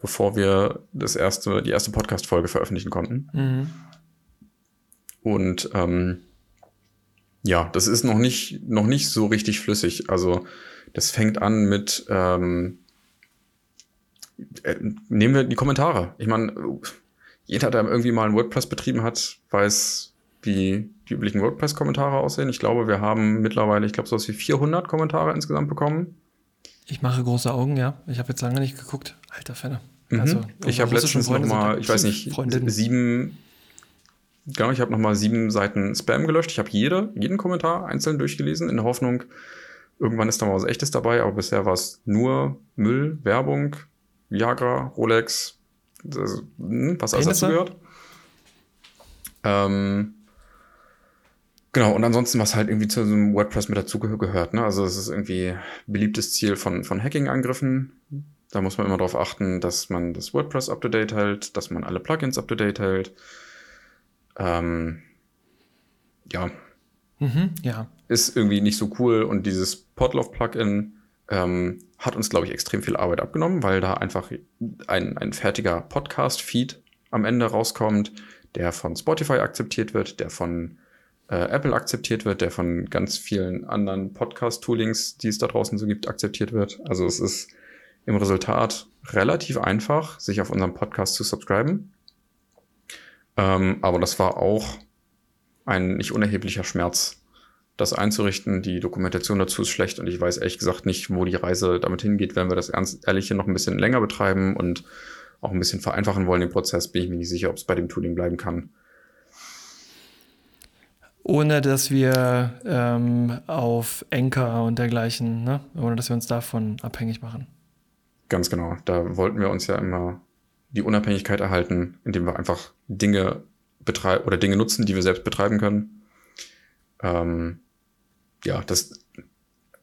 bevor wir das erste, die erste Podcast-Folge veröffentlichen konnten. Mhm. Und ähm, ja, das ist noch nicht, noch nicht so richtig flüssig. Also das fängt an mit ähm, äh, nehmen wir die Kommentare. Ich meine, jeder, der irgendwie mal ein WordPress betrieben hat, weiß, wie die üblichen WordPress-Kommentare aussehen. Ich glaube, wir haben mittlerweile, ich glaube, so was wie 400 Kommentare insgesamt bekommen. Ich mache große Augen, ja. Ich habe jetzt lange nicht geguckt. Alter Fenne. Mhm. Also, ich habe letztens noch mal, ich weiß nicht, Freundinnen. sieben, genau, ich habe noch mal sieben Seiten Spam gelöscht. Ich habe jede, jeden Kommentar einzeln durchgelesen, in der Hoffnung, irgendwann ist da mal was Echtes dabei, aber bisher war es nur Müll, Werbung, Viagra, Rolex, das, hm, was alles dazu gehört. Ähm, Genau, und ansonsten, was halt irgendwie zu so WordPress mit dazu gehört. Ne? Also es ist irgendwie beliebtes Ziel von, von Hacking-Angriffen. Da muss man immer darauf achten, dass man das WordPress up-to-date hält, dass man alle Plugins up-to-date hält. Ähm, ja. Mhm, ja. Ist irgendwie nicht so cool und dieses Podlove-Plugin ähm, hat uns, glaube ich, extrem viel Arbeit abgenommen, weil da einfach ein, ein fertiger Podcast-Feed am Ende rauskommt, der von Spotify akzeptiert wird, der von äh, Apple akzeptiert wird, der von ganz vielen anderen Podcast-Toolings, die es da draußen so gibt, akzeptiert wird. Also es ist im Resultat relativ einfach, sich auf unserem Podcast zu subscriben. Ähm, aber das war auch ein nicht unerheblicher Schmerz, das einzurichten. Die Dokumentation dazu ist schlecht und ich weiß ehrlich gesagt nicht, wo die Reise damit hingeht. Wenn wir das ernst, ehrlich hier noch ein bisschen länger betreiben und auch ein bisschen vereinfachen wollen, den Prozess, bin ich mir nicht sicher, ob es bei dem Tooling bleiben kann. Ohne dass wir ähm, auf Anchor und dergleichen, ne? ohne dass wir uns davon abhängig machen. Ganz genau. Da wollten wir uns ja immer die Unabhängigkeit erhalten, indem wir einfach Dinge betreiben oder Dinge nutzen, die wir selbst betreiben können. Ähm, ja, das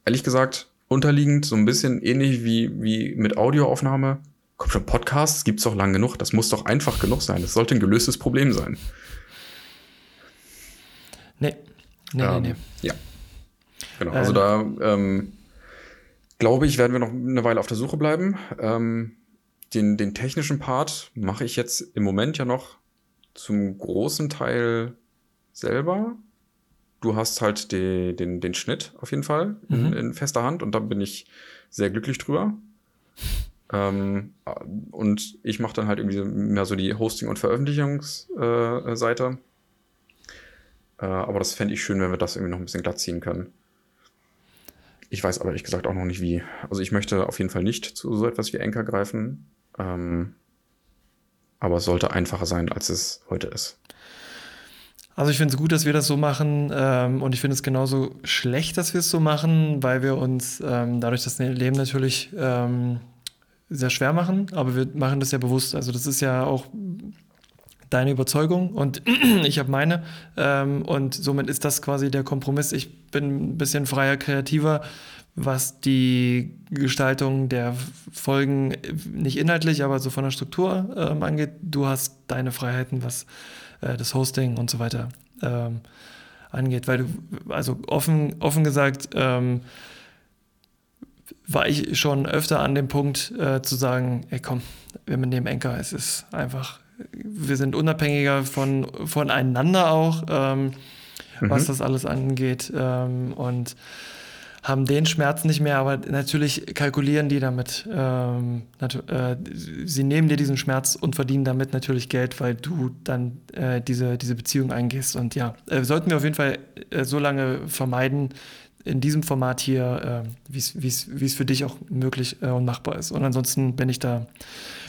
ehrlich gesagt unterliegend so ein bisschen ähnlich wie, wie mit Audioaufnahme. Kommt schon, Podcasts gibt's doch lang genug. Das muss doch einfach genug sein. Das sollte ein gelöstes Problem sein. Nee. Nee, ähm, nee, nee. Ja. Genau. Also ähm. da ähm, glaube ich, werden wir noch eine Weile auf der Suche bleiben. Ähm, den, den technischen Part mache ich jetzt im Moment ja noch zum großen Teil selber. Du hast halt die, den, den Schnitt auf jeden Fall mhm. in, in, fester Hand und da bin ich sehr glücklich drüber. Ähm, und ich mache dann halt irgendwie mehr so die Hosting- und Veröffentlichungsseite. Äh, äh, aber das fände ich schön, wenn wir das irgendwie noch ein bisschen glatt ziehen können. Ich weiß aber ehrlich gesagt auch noch nicht wie. Also ich möchte auf jeden Fall nicht zu so etwas wie Anchor greifen. Ähm, aber es sollte einfacher sein, als es heute ist. Also ich finde es gut, dass wir das so machen ähm, und ich finde es genauso schlecht, dass wir es so machen, weil wir uns ähm, dadurch das Leben natürlich ähm, sehr schwer machen, aber wir machen das ja bewusst. Also das ist ja auch deine Überzeugung und [CLEARS THROAT] ich habe meine ähm, und somit ist das quasi der Kompromiss. Ich bin ein bisschen freier, kreativer, was die Gestaltung der Folgen nicht inhaltlich, aber so von der Struktur ähm, angeht. Du hast deine Freiheiten, was äh, das Hosting und so weiter ähm, angeht, weil du, also offen, offen gesagt, ähm, war ich schon öfter an dem Punkt äh, zu sagen, ey komm, wir nehmen Enker, es ist einfach, wir sind unabhängiger von, voneinander auch, ähm, mhm. was das alles angeht ähm, und haben den Schmerz nicht mehr, aber natürlich kalkulieren die damit. Ähm, äh, sie nehmen dir diesen Schmerz und verdienen damit natürlich Geld, weil du dann äh, diese, diese Beziehung eingehst. Und ja, äh, sollten wir auf jeden Fall äh, so lange vermeiden, in diesem Format hier, äh, wie es für dich auch möglich äh, und machbar ist. Und ansonsten bin ich da,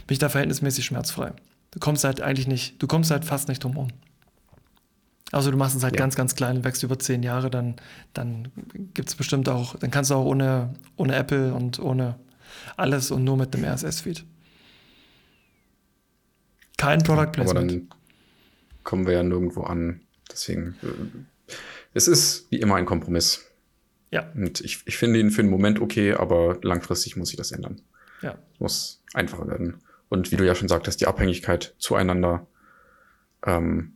bin ich da verhältnismäßig schmerzfrei. Du kommst halt eigentlich nicht, du kommst halt fast nicht drum herum. Also du machst es halt ja. ganz, ganz klein, wächst über zehn Jahre, dann, dann gibt es bestimmt auch, dann kannst du auch ohne, ohne Apple und ohne alles und nur mit dem RSS-Feed. Kein Product Placement. Aber dann kommen wir ja nirgendwo an. Deswegen, äh, es ist wie immer ein Kompromiss. Ja. Und ich, ich finde ihn für den Moment okay, aber langfristig muss sich das ändern. Ja. Muss einfacher werden. Und wie du ja schon sagtest, die Abhängigkeit zueinander ähm,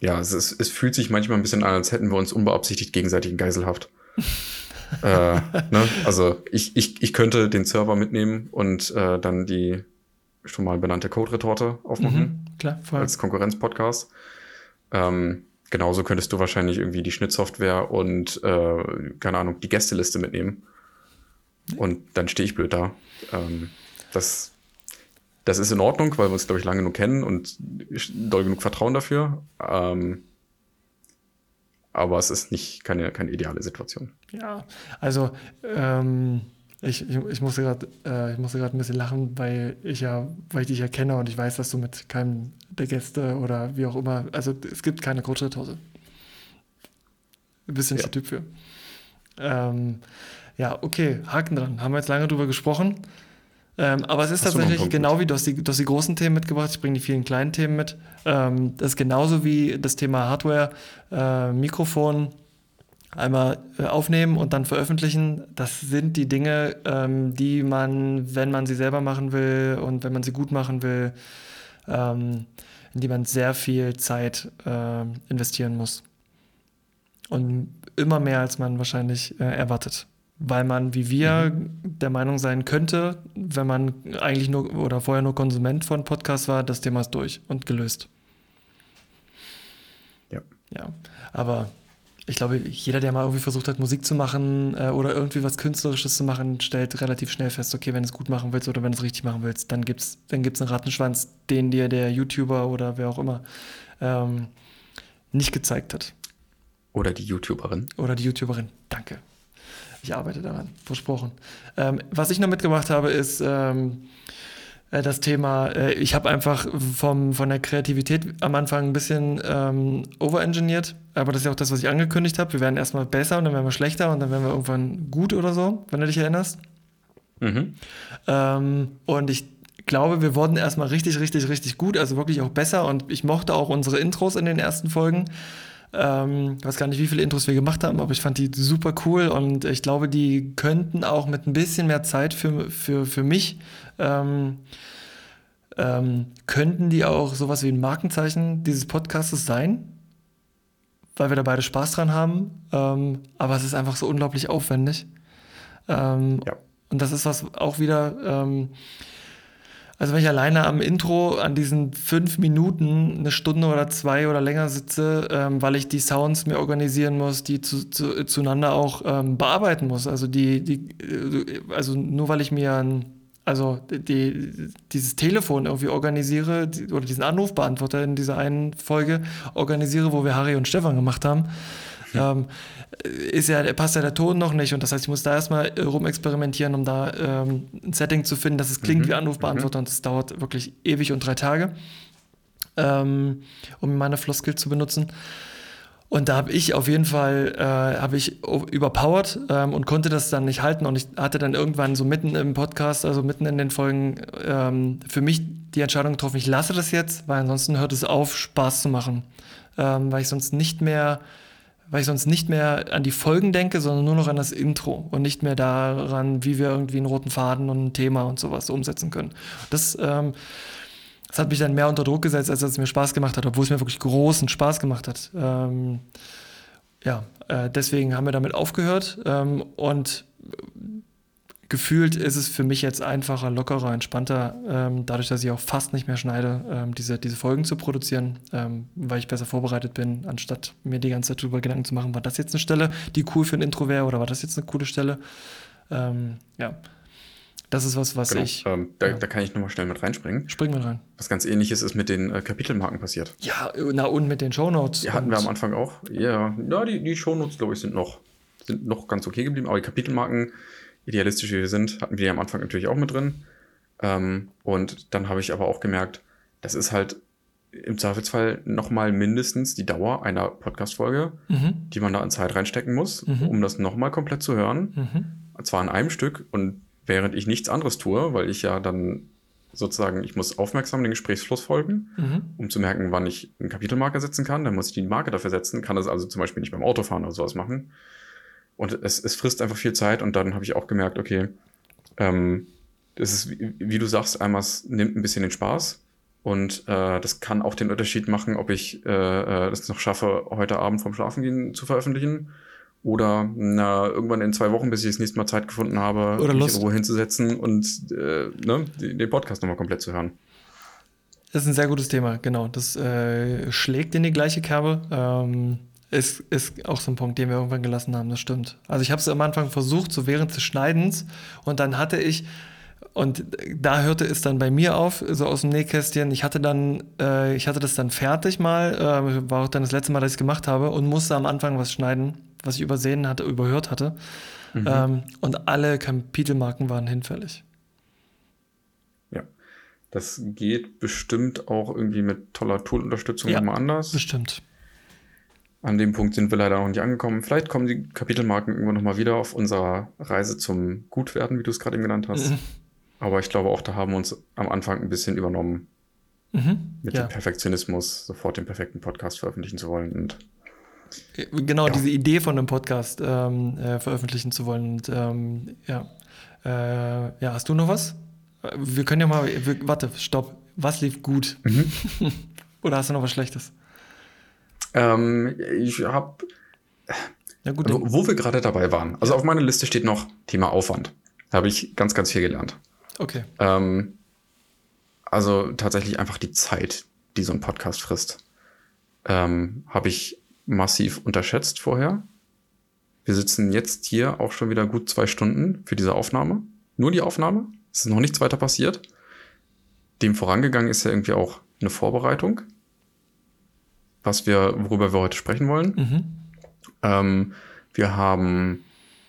ja, es, ist, es fühlt sich manchmal ein bisschen an, als hätten wir uns unbeabsichtigt gegenseitig in Geiselhaft. [LAUGHS] äh, ne? Also ich, ich, ich könnte den Server mitnehmen und äh, dann die schon mal benannte Code-Retorte aufmachen. Mhm, klar, voll. Als Konkurrenz-Podcast. Ähm, genauso könntest du wahrscheinlich irgendwie die Schnittsoftware und, äh, keine Ahnung, die Gästeliste mitnehmen. Und dann stehe ich blöd da. Ähm, das das ist in Ordnung, weil wir uns, glaube ich, lange genug kennen und doll genug Vertrauen dafür. Ähm, aber es ist nicht keine, keine ideale Situation. Ja, also ähm, ich, ich, ich musste gerade äh, ein bisschen lachen, weil ich ja, weil ich dich ja kenne und ich weiß, dass du mit keinem der Gäste oder wie auch immer, also es gibt keine Kurzschritthose. Bist nicht ja. der Typ für. Ähm, ja, okay, Haken dran. Haben wir jetzt lange drüber gesprochen. Ähm, aber es ist Hast tatsächlich genau wie du hast, die, du hast die großen Themen mitgebracht, ich bringe die vielen kleinen Themen mit. Ähm, das ist genauso wie das Thema Hardware, äh, Mikrofon einmal äh, aufnehmen und dann veröffentlichen. Das sind die Dinge, ähm, die man, wenn man sie selber machen will und wenn man sie gut machen will, ähm, in die man sehr viel Zeit äh, investieren muss. Und immer mehr, als man wahrscheinlich äh, erwartet weil man wie wir mhm. der Meinung sein könnte, wenn man eigentlich nur oder vorher nur Konsument von Podcasts war, das Thema ist durch und gelöst. Ja. Ja, aber ich glaube, jeder, der mal irgendwie versucht hat, Musik zu machen äh, oder irgendwie was Künstlerisches zu machen, stellt relativ schnell fest, okay, wenn du es gut machen willst oder wenn du es richtig machen willst, dann gibt es dann gibt's einen Rattenschwanz, den dir der YouTuber oder wer auch immer ähm, nicht gezeigt hat. Oder die YouTuberin. Oder die YouTuberin, danke. Ich arbeite daran, versprochen. Ähm, was ich noch mitgebracht habe, ist ähm, äh, das Thema, äh, ich habe einfach vom, von der Kreativität am Anfang ein bisschen ähm, overengineert, aber das ist ja auch das, was ich angekündigt habe. Wir werden erstmal besser und dann werden wir schlechter und dann werden wir irgendwann gut oder so, wenn du dich erinnerst. Mhm. Ähm, und ich glaube, wir wurden erstmal richtig, richtig, richtig gut, also wirklich auch besser und ich mochte auch unsere Intros in den ersten Folgen. Ähm, ich weiß gar nicht, wie viele Intros wir gemacht haben, aber ich fand die super cool und ich glaube, die könnten auch mit ein bisschen mehr Zeit für, für, für mich, ähm, ähm, könnten die auch sowas wie ein Markenzeichen dieses Podcastes sein, weil wir da beide Spaß dran haben. Ähm, aber es ist einfach so unglaublich aufwendig. Ähm, ja. Und das ist was auch wieder ähm, also wenn ich alleine am Intro an diesen fünf Minuten eine Stunde oder zwei oder länger sitze, ähm, weil ich die Sounds mir organisieren muss, die zu, zu, zueinander auch ähm, bearbeiten muss. Also die, die, äh, also nur weil ich mir ein, also die, dieses Telefon irgendwie organisiere die, oder diesen Anrufbeantworter in dieser einen Folge organisiere, wo wir Harry und Stefan gemacht haben, ähm, ist ja, passt ja der Ton noch nicht. Und das heißt, ich muss da erstmal äh, rumexperimentieren, um da ähm, ein Setting zu finden, dass es klingt mhm. wie Anrufbeantworter. Mhm. Und das dauert wirklich ewig und drei Tage, ähm, um meine Floskel zu benutzen. Und da habe ich auf jeden Fall äh, habe ich überpowered ähm, und konnte das dann nicht halten. Und ich hatte dann irgendwann so mitten im Podcast, also mitten in den Folgen, ähm, für mich die Entscheidung getroffen, ich lasse das jetzt, weil ansonsten hört es auf, Spaß zu machen. Ähm, weil ich sonst nicht mehr weil ich sonst nicht mehr an die Folgen denke, sondern nur noch an das Intro und nicht mehr daran, wie wir irgendwie einen roten Faden und ein Thema und sowas umsetzen können. Das, ähm, das hat mich dann mehr unter Druck gesetzt, als es mir Spaß gemacht hat, obwohl es mir wirklich großen Spaß gemacht hat. Ähm, ja, äh, deswegen haben wir damit aufgehört ähm, und gefühlt ist es für mich jetzt einfacher, lockerer, entspannter, ähm, dadurch, dass ich auch fast nicht mehr schneide, ähm, diese, diese Folgen zu produzieren, ähm, weil ich besser vorbereitet bin, anstatt mir die ganze Zeit darüber Gedanken zu machen, war das jetzt eine Stelle, die cool für ein Intro wäre oder war das jetzt eine coole Stelle? Ähm, ja. Das ist was, was genau. ich. Ähm, da, ja. da, kann ich nochmal schnell mit reinspringen. Springen wir rein. Was ganz ähnliches ist mit den äh, Kapitelmarken passiert. Ja, na und mit den Shownotes. Die hatten wir am Anfang auch. Ja, ja die, die Shownotes, glaube ich, sind noch, sind noch ganz okay geblieben, aber die Kapitelmarken idealistisch wie wir sind, hatten wir am Anfang natürlich auch mit drin. Ähm, und dann habe ich aber auch gemerkt, das ist halt im Zweifelsfall nochmal mindestens die Dauer einer Podcast-Folge, mhm. die man da an Zeit reinstecken muss, mhm. um das nochmal komplett zu hören. Mhm. Zwar in einem Stück und während ich nichts anderes tue, weil ich ja dann sozusagen, ich muss aufmerksam den Gesprächsfluss folgen, mhm. um zu merken, wann ich einen Kapitelmarker setzen kann. Dann muss ich die Marke dafür setzen, kann das also zum Beispiel nicht beim Autofahren oder sowas machen. Und es, es frisst einfach viel Zeit und dann habe ich auch gemerkt, okay, ähm, das ist, wie, wie, du sagst, einmal es nimmt ein bisschen den Spaß und äh, das kann auch den Unterschied machen, ob ich äh, äh das noch schaffe, heute Abend vom Schlafengehen zu veröffentlichen oder na, irgendwann in zwei Wochen, bis ich das nächste Mal Zeit gefunden habe, oder mich in Ruhe hinzusetzen und äh, ne, den Podcast nochmal komplett zu hören. Das ist ein sehr gutes Thema, genau. Das äh, schlägt in die gleiche Kerbe. Ähm, ist, ist auch so ein Punkt, den wir irgendwann gelassen haben, das stimmt. Also ich habe es am Anfang versucht, so während des Schneidens und dann hatte ich, und da hörte es dann bei mir auf, so aus dem Nähkästchen, ich hatte dann, äh, ich hatte das dann fertig mal, äh, war auch dann das letzte Mal, dass ich es gemacht habe und musste am Anfang was schneiden, was ich übersehen hatte, überhört hatte. Mhm. Ähm, und alle Kapitelmarken waren hinfällig. Ja. Das geht bestimmt auch irgendwie mit toller Toolunterstützung ja, nochmal anders. Bestimmt. An dem Punkt sind wir leider noch nicht angekommen. Vielleicht kommen die Kapitelmarken irgendwann nochmal wieder auf unserer Reise zum Gutwerden, wie du es gerade eben genannt hast. Mhm. Aber ich glaube auch, da haben wir uns am Anfang ein bisschen übernommen. Mhm, mit ja. dem Perfektionismus, sofort den perfekten Podcast veröffentlichen zu wollen. Und äh, genau, ja. diese Idee von einem Podcast ähm, äh, veröffentlichen zu wollen. Und, ähm, ja. Äh, ja, hast du noch was? Wir können ja mal, wir, warte, stopp. Was lief gut? Mhm. [LAUGHS] Oder hast du noch was Schlechtes? Ähm, ich habe, also, wo wir gerade dabei waren. Also auf meiner Liste steht noch Thema Aufwand. Da habe ich ganz, ganz viel gelernt. Okay. Ähm, also tatsächlich einfach die Zeit, die so ein Podcast frisst, ähm, habe ich massiv unterschätzt vorher. Wir sitzen jetzt hier auch schon wieder gut zwei Stunden für diese Aufnahme. Nur die Aufnahme. Es ist noch nichts weiter passiert. Dem vorangegangen ist ja irgendwie auch eine Vorbereitung, was wir, worüber wir heute sprechen wollen. Mhm. Ähm, wir haben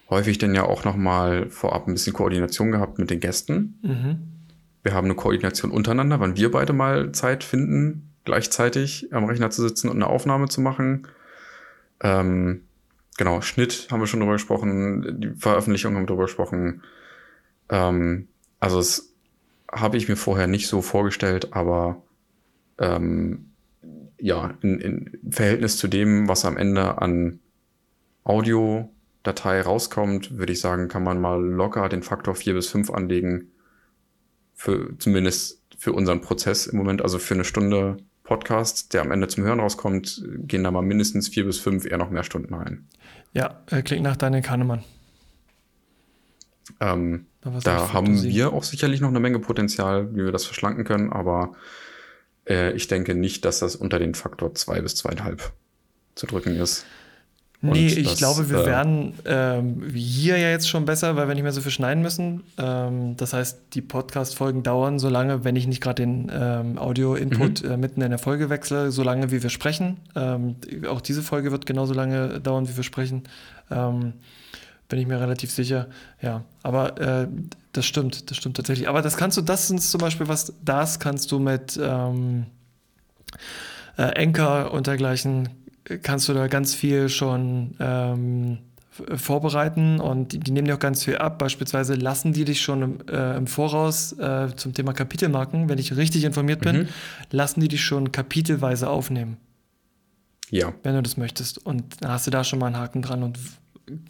häufig dann ja auch nochmal vorab ein bisschen Koordination gehabt mit den Gästen. Mhm. Wir haben eine Koordination untereinander, wann wir beide mal Zeit finden, gleichzeitig am Rechner zu sitzen und eine Aufnahme zu machen. Ähm, genau, Schnitt haben wir schon drüber gesprochen, die Veröffentlichung haben wir drüber gesprochen. Ähm, also das habe ich mir vorher nicht so vorgestellt, aber ähm, ja, in, in Verhältnis zu dem, was am Ende an Audiodatei rauskommt, würde ich sagen, kann man mal locker den Faktor 4 bis 5 anlegen. Für, zumindest für unseren Prozess im Moment, also für eine Stunde Podcast, der am Ende zum Hören rauskommt, gehen da mal mindestens vier bis fünf, eher noch mehr Stunden rein. Ja, äh, klingt nach Daniel Kahnemann. Ähm, da haben wir auch sicherlich noch eine Menge Potenzial, wie wir das verschlanken können, aber äh, ich denke nicht, dass das unter den Faktor zwei bis zweieinhalb zu drücken ist. Nee, ich das, glaube, wir äh, werden ähm, hier ja jetzt schon besser, weil wir nicht mehr so viel schneiden müssen. Ähm, das heißt, die Podcast-Folgen dauern so lange, wenn ich nicht gerade den ähm, Audio-Input mhm. äh, mitten in der Folge wechsle, so lange wie wir sprechen. Ähm, auch diese Folge wird genauso lange dauern, wie wir sprechen. Ähm, bin ich mir relativ sicher. Ja, aber äh, das stimmt, das stimmt tatsächlich. Aber das kannst du, das ist zum Beispiel was, das kannst du mit ähm, äh, Anchor und dergleichen kannst du da ganz viel schon ähm, vorbereiten und die, die, nehmen dir auch ganz viel ab. Beispielsweise lassen die dich schon im, äh, im Voraus äh, zum Thema Kapitelmarken, wenn ich richtig informiert bin, mhm. lassen die dich schon kapitelweise aufnehmen. Ja. Wenn du das möchtest. Und dann hast du da schon mal einen Haken dran. Und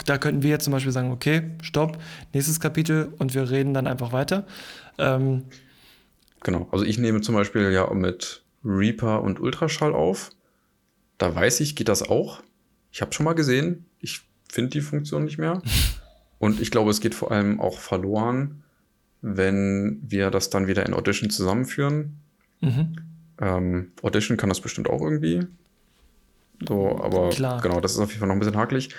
da könnten wir jetzt zum Beispiel sagen, okay, stopp, nächstes Kapitel und wir reden dann einfach weiter. Ähm, genau, also ich nehme zum Beispiel ja mit Reaper und Ultraschall auf. Da weiß ich, geht das auch. Ich habe schon mal gesehen. Ich finde die Funktion nicht mehr. [LAUGHS] Und ich glaube, es geht vor allem auch verloren, wenn wir das dann wieder in Audition zusammenführen. Mhm. Ähm, Audition kann das bestimmt auch irgendwie. So, aber Klar. genau, das ist auf jeden Fall noch ein bisschen hakelig.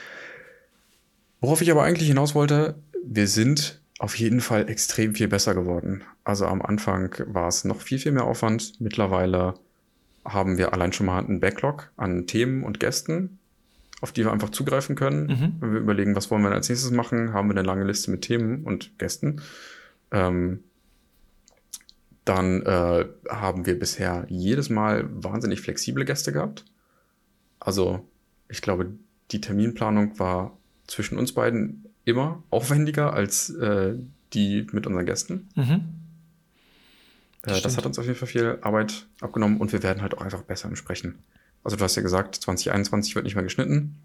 Worauf ich aber eigentlich hinaus wollte, wir sind auf jeden Fall extrem viel besser geworden. Also am Anfang war es noch viel, viel mehr Aufwand. Mittlerweile haben wir allein schon mal einen Backlog an Themen und Gästen, auf die wir einfach zugreifen können. Mhm. Wenn wir überlegen, was wollen wir als nächstes machen, haben wir eine lange Liste mit Themen und Gästen. Ähm, dann äh, haben wir bisher jedes Mal wahnsinnig flexible Gäste gehabt. Also ich glaube, die Terminplanung war zwischen uns beiden immer aufwendiger als äh, die mit unseren Gästen. Mhm. Das, das, hat uns auf jeden Fall viel Arbeit abgenommen und wir werden halt auch einfach besser im Sprechen. Also du hast ja gesagt, 2021 wird nicht mehr geschnitten.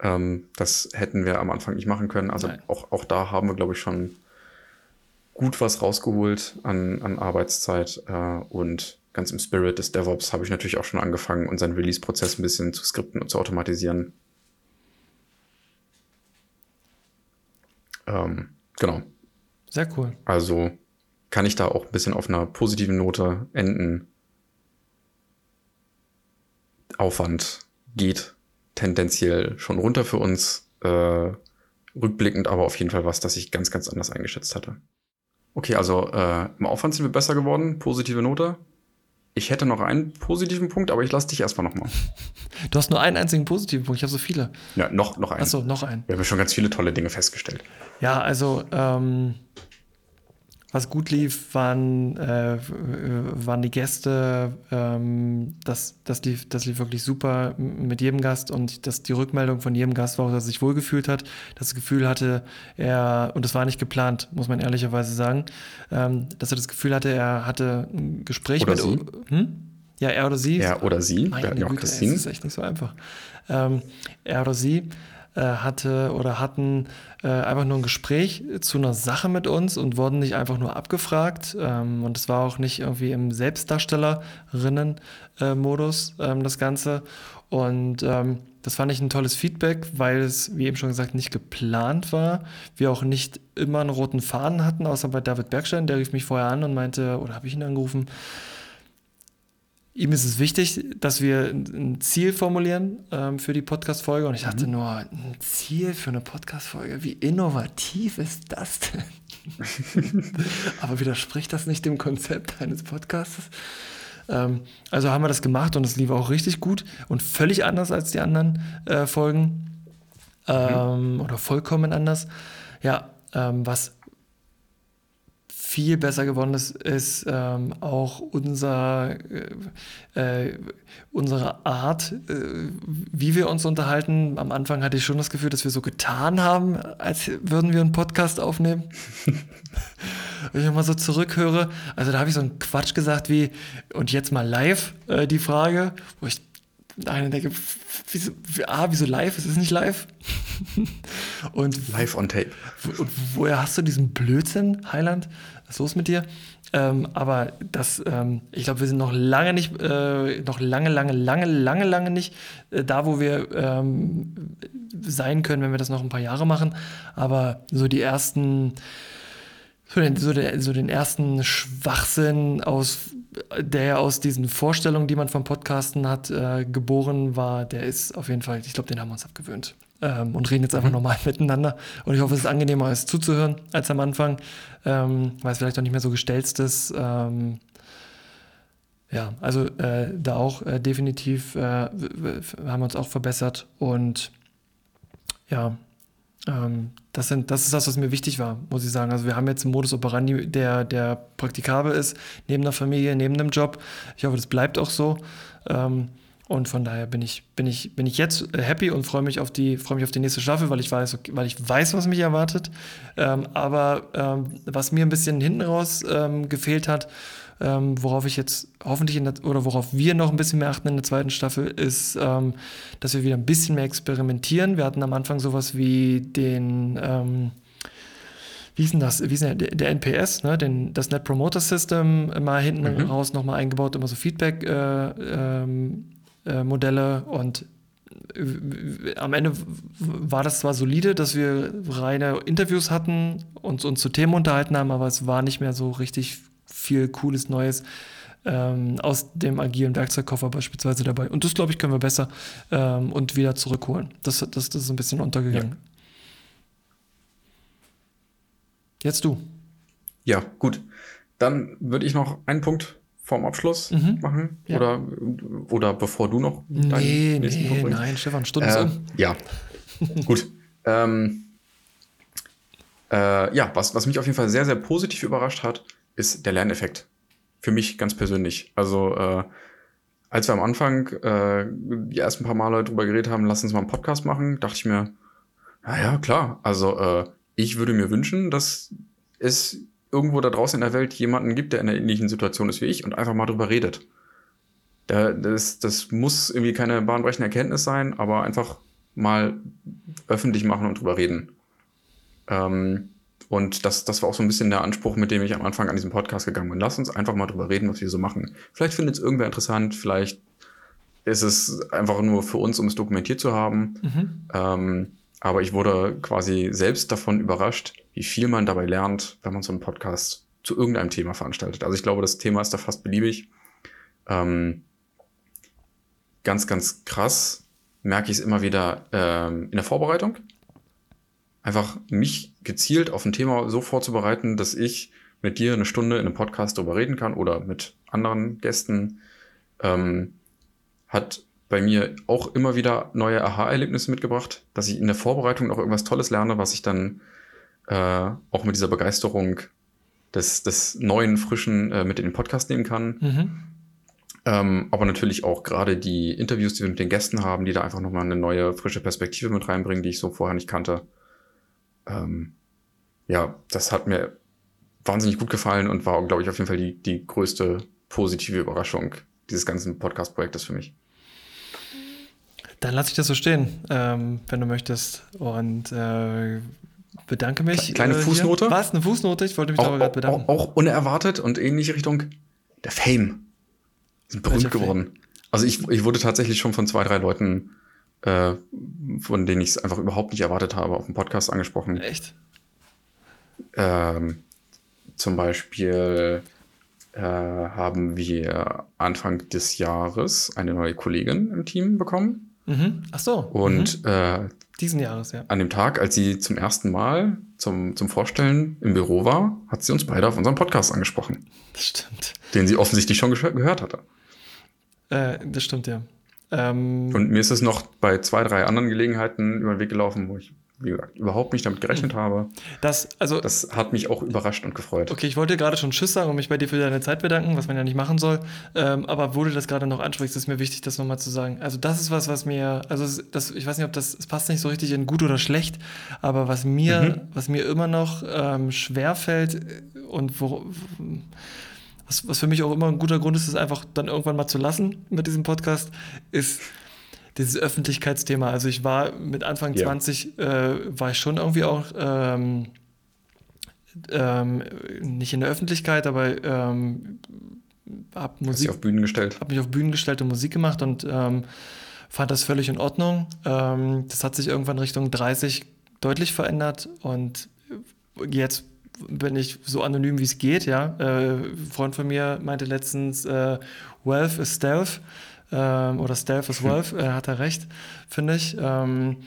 Ähm, das hätten wir am Anfang nicht machen können. Also auch, auch da haben wir, glaube ich, schon gut was rausgeholt an, an Arbeitszeit. Äh, und ganz im Spirit des DevOps habe ich natürlich auch schon angefangen, unseren Release-Prozess ein bisschen zu skripten und zu automatisieren. Ähm, genau. Sehr cool. Also kann ich da auch ein bisschen auf einer positiven Note enden. Aufwand geht tendenziell schon runter für uns. Äh, rückblickend aber auf jeden Fall was, das ich ganz, ganz anders eingeschätzt hatte. Okay, also äh, im Aufwand sind wir besser geworden. Positive Note. Ich hätte noch einen positiven Punkt, aber ich lasse dich erstmal nochmal. [LAUGHS] Du hast nur einen einzigen positiven Punkt, ich habe so viele. Ja, noch, noch einen. Achso, noch einen. Wir haben schon ganz viele tolle Dinge festgestellt. Ja, also ähm, was gut lief, waren, äh, waren die Gäste. Ähm, das, das, lief, das lief wirklich super mit jedem Gast und das, die Rückmeldung von jedem Gast war auch, dass er sich wohlgefühlt hat, das Gefühl hatte, er, und das war nicht geplant, muss man ehrlicherweise sagen, ähm, dass er das Gefühl hatte, er hatte ein Gespräch oder mit. Sie? Hm? Ja, er oder sie. Er oder sie. Meine Wir hatten ja auch Christine. Das ist echt nicht so einfach. Ähm, er oder sie äh, hatte oder hatten äh, einfach nur ein Gespräch zu einer Sache mit uns und wurden nicht einfach nur abgefragt. Ähm, und es war auch nicht irgendwie im Selbstdarstellerinnen-Modus ähm, das Ganze. Und ähm, das fand ich ein tolles Feedback, weil es, wie eben schon gesagt, nicht geplant war. Wir auch nicht immer einen roten Faden hatten, außer bei David Bergstein. Der rief mich vorher an und meinte, oder habe ich ihn angerufen, ihm ist es wichtig, dass wir ein Ziel formulieren ähm, für die Podcast-Folge. Und ich dachte mhm. nur, ein Ziel für eine Podcast-Folge, wie innovativ ist das denn? [LAUGHS] Aber widerspricht das nicht dem Konzept eines Podcasts? Ähm, also haben wir das gemacht und es lief auch richtig gut und völlig anders als die anderen äh, Folgen. Ähm, mhm. Oder vollkommen anders. Ja, ähm, was viel besser geworden ist, ist ähm, auch unser, äh, äh, unsere Art, äh, wie wir uns unterhalten. Am Anfang hatte ich schon das Gefühl, dass wir so getan haben, als würden wir einen Podcast aufnehmen. [LAUGHS] Wenn ich mal so zurückhöre, also da habe ich so einen Quatsch gesagt wie, und jetzt mal live äh, die Frage, wo ich eine denke, wieso, ah, wieso live? Es ist nicht live. [LAUGHS] und live on tape. Und woher hast du diesen Blödsinn, Heiland? Was ist los mit dir? Ähm, aber das, ähm, ich glaube, wir sind noch lange nicht, äh, noch lange, lange, lange, lange, lange nicht äh, da, wo wir ähm, sein können, wenn wir das noch ein paar Jahre machen. Aber so die ersten, so den, so, der, so den ersten Schwachsinn aus der aus diesen Vorstellungen, die man vom Podcasten hat, äh, geboren war, der ist auf jeden Fall, ich glaube, den haben wir uns abgewöhnt. Ähm, und reden jetzt einfach mhm. normal [LAUGHS] miteinander. Und ich hoffe, es ist angenehmer, als zuzuhören als am Anfang, ähm, weil es vielleicht auch nicht mehr so gestelzt ist. Ähm, ja, also äh, da auch äh, definitiv äh, haben wir uns auch verbessert und ja, ähm, das, sind, das ist das, was mir wichtig war, muss ich sagen. Also wir haben jetzt einen Modus operandi, der, der praktikabel ist, neben der Familie, neben dem Job. Ich hoffe, das bleibt auch so. Ähm, und von daher bin ich, bin ich, bin ich jetzt happy und freue mich auf die, freue mich auf die nächste Staffel, weil ich weiß, weil ich weiß, was mich erwartet. Ähm, aber ähm, was mir ein bisschen hinten raus ähm, gefehlt hat, ähm, worauf ich jetzt hoffentlich der, oder worauf wir noch ein bisschen mehr achten in der zweiten Staffel, ist, ähm, dass wir wieder ein bisschen mehr experimentieren. Wir hatten am Anfang sowas wie den ähm, wie ist denn das? Wie ist denn der, der NPS, ne? Den, das Net Promoter System mal hinten mhm. raus nochmal eingebaut, immer so Feedback-Modelle äh, äh, und äh, am Ende war das zwar solide, dass wir reine Interviews hatten und uns zu Themen unterhalten haben, aber es war nicht mehr so richtig viel cooles Neues ähm, aus dem agilen Werkzeugkoffer beispielsweise dabei. Und das, glaube ich, können wir besser ähm, und wieder zurückholen. Das, das, das ist ein bisschen untergegangen. Ja. Jetzt du. Ja, gut. Dann würde ich noch einen Punkt vorm Abschluss mhm. machen. Ja. Oder, oder bevor du noch nee, nächsten nee. Nein, Stefan, Stunde äh, Ja, [LAUGHS] gut. Ähm, äh, ja, was, was mich auf jeden Fall sehr, sehr positiv überrascht hat, ist der Lerneffekt. Für mich ganz persönlich. Also, äh, als wir am Anfang äh, die ersten paar Male drüber geredet haben, lass uns mal einen Podcast machen, dachte ich mir, naja, klar. Also, äh, ich würde mir wünschen, dass es irgendwo da draußen in der Welt jemanden gibt, der in einer ähnlichen Situation ist wie ich und einfach mal drüber redet. Das, das muss irgendwie keine bahnbrechende Erkenntnis sein, aber einfach mal öffentlich machen und drüber reden. Ähm, und das, das war auch so ein bisschen der Anspruch, mit dem ich am Anfang an diesem Podcast gegangen bin. Lass uns einfach mal drüber reden, was wir so machen. Vielleicht findet es irgendwer interessant, vielleicht ist es einfach nur für uns, um es dokumentiert zu haben. Mhm. Ähm, aber ich wurde quasi selbst davon überrascht, wie viel man dabei lernt, wenn man so einen Podcast zu irgendeinem Thema veranstaltet. Also ich glaube, das Thema ist da fast beliebig. Ähm, ganz, ganz krass merke ich es immer wieder ähm, in der Vorbereitung einfach mich gezielt auf ein Thema so vorzubereiten, dass ich mit dir eine Stunde in einem Podcast darüber reden kann oder mit anderen Gästen, ähm, hat bei mir auch immer wieder neue Aha-Erlebnisse mitgebracht, dass ich in der Vorbereitung noch irgendwas Tolles lerne, was ich dann äh, auch mit dieser Begeisterung des, des neuen, frischen äh, mit in den Podcast nehmen kann. Mhm. Ähm, aber natürlich auch gerade die Interviews, die wir mit den Gästen haben, die da einfach nochmal eine neue, frische Perspektive mit reinbringen, die ich so vorher nicht kannte ähm, ja, das hat mir wahnsinnig gut gefallen und war, glaube ich, auf jeden Fall die, die größte positive Überraschung dieses ganzen Podcast-Projektes für mich. Dann lasse ich das so stehen, ähm, wenn du möchtest. Und äh, bedanke mich. Kleine äh, Fußnote? Was? Eine Fußnote? Ich wollte mich auch, darüber bedanken. Auch, auch, unerwartet und ähnliche Richtung. Der Fame. Sind berühmt geworden. Fame? Also ich, ich wurde tatsächlich schon von zwei, drei Leuten äh, von denen ich es einfach überhaupt nicht erwartet habe, auf dem Podcast angesprochen. Echt? Ähm, zum Beispiel äh, haben wir Anfang des Jahres eine neue Kollegin im Team bekommen. Mhm. Ach so. Und mhm. äh, diesen Jahres, ja. An dem Tag, als sie zum ersten Mal zum, zum Vorstellen im Büro war, hat sie uns beide auf unserem Podcast angesprochen. Das stimmt. Den sie offensichtlich schon gehört hatte. Äh, das stimmt, ja. Ähm, Und mir ist es noch bei zwei, drei anderen Gelegenheiten über den Weg gelaufen, wo ich wie gesagt, überhaupt nicht damit gerechnet mhm. habe. Das, also, das hat mich auch überrascht und gefreut. Okay, ich wollte gerade schon Tschüss sagen und mich bei dir für deine Zeit bedanken, was man ja nicht machen soll. Ähm, aber wo du das gerade noch ansprichst, ist mir wichtig, das nochmal zu sagen. Also, das ist was, was mir, also, das, ich weiß nicht, ob das, es passt nicht so richtig in gut oder schlecht, aber was mir, mhm. was mir immer noch ähm, schwerfällt und wo, was, was für mich auch immer ein guter Grund ist, es einfach dann irgendwann mal zu lassen mit diesem Podcast, ist, dieses Öffentlichkeitsthema. Also ich war mit Anfang ja. 20, äh, war ich schon irgendwie auch ähm, ähm, nicht in der Öffentlichkeit, aber ähm, habe Musik auf Bühnen gestellt. Habe mich auf Bühnen gestellt und Musik gemacht und ähm, fand das völlig in Ordnung. Ähm, das hat sich irgendwann Richtung 30 deutlich verändert und jetzt bin ich so anonym, wie es geht, ja. Äh, ein Freund von mir meinte letztens, äh, Wealth is Stealth ähm, oder Stealth is Wealth, äh, hat er recht, finde ich. Ähm,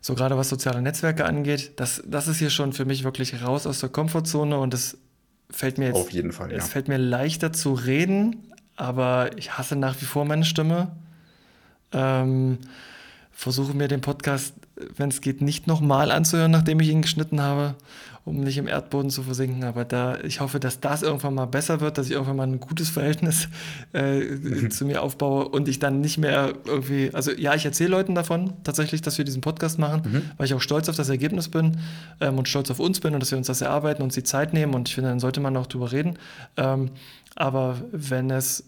so gerade was soziale Netzwerke angeht, das, das ist hier schon für mich wirklich raus aus der Komfortzone und es fällt mir jetzt. Auf jeden Fall, ja. Es fällt mir leichter zu reden, aber ich hasse nach wie vor meine Stimme. Ähm, versuche mir den Podcast, wenn es geht, nicht nochmal anzuhören, nachdem ich ihn geschnitten habe um nicht im Erdboden zu versinken. Aber da, ich hoffe, dass das irgendwann mal besser wird, dass ich irgendwann mal ein gutes Verhältnis äh, mhm. zu mir aufbaue und ich dann nicht mehr irgendwie, also ja, ich erzähle Leuten davon tatsächlich, dass wir diesen Podcast machen, mhm. weil ich auch stolz auf das Ergebnis bin ähm, und stolz auf uns bin und dass wir uns das erarbeiten und uns die Zeit nehmen und ich finde, dann sollte man auch drüber reden. Ähm, aber wenn es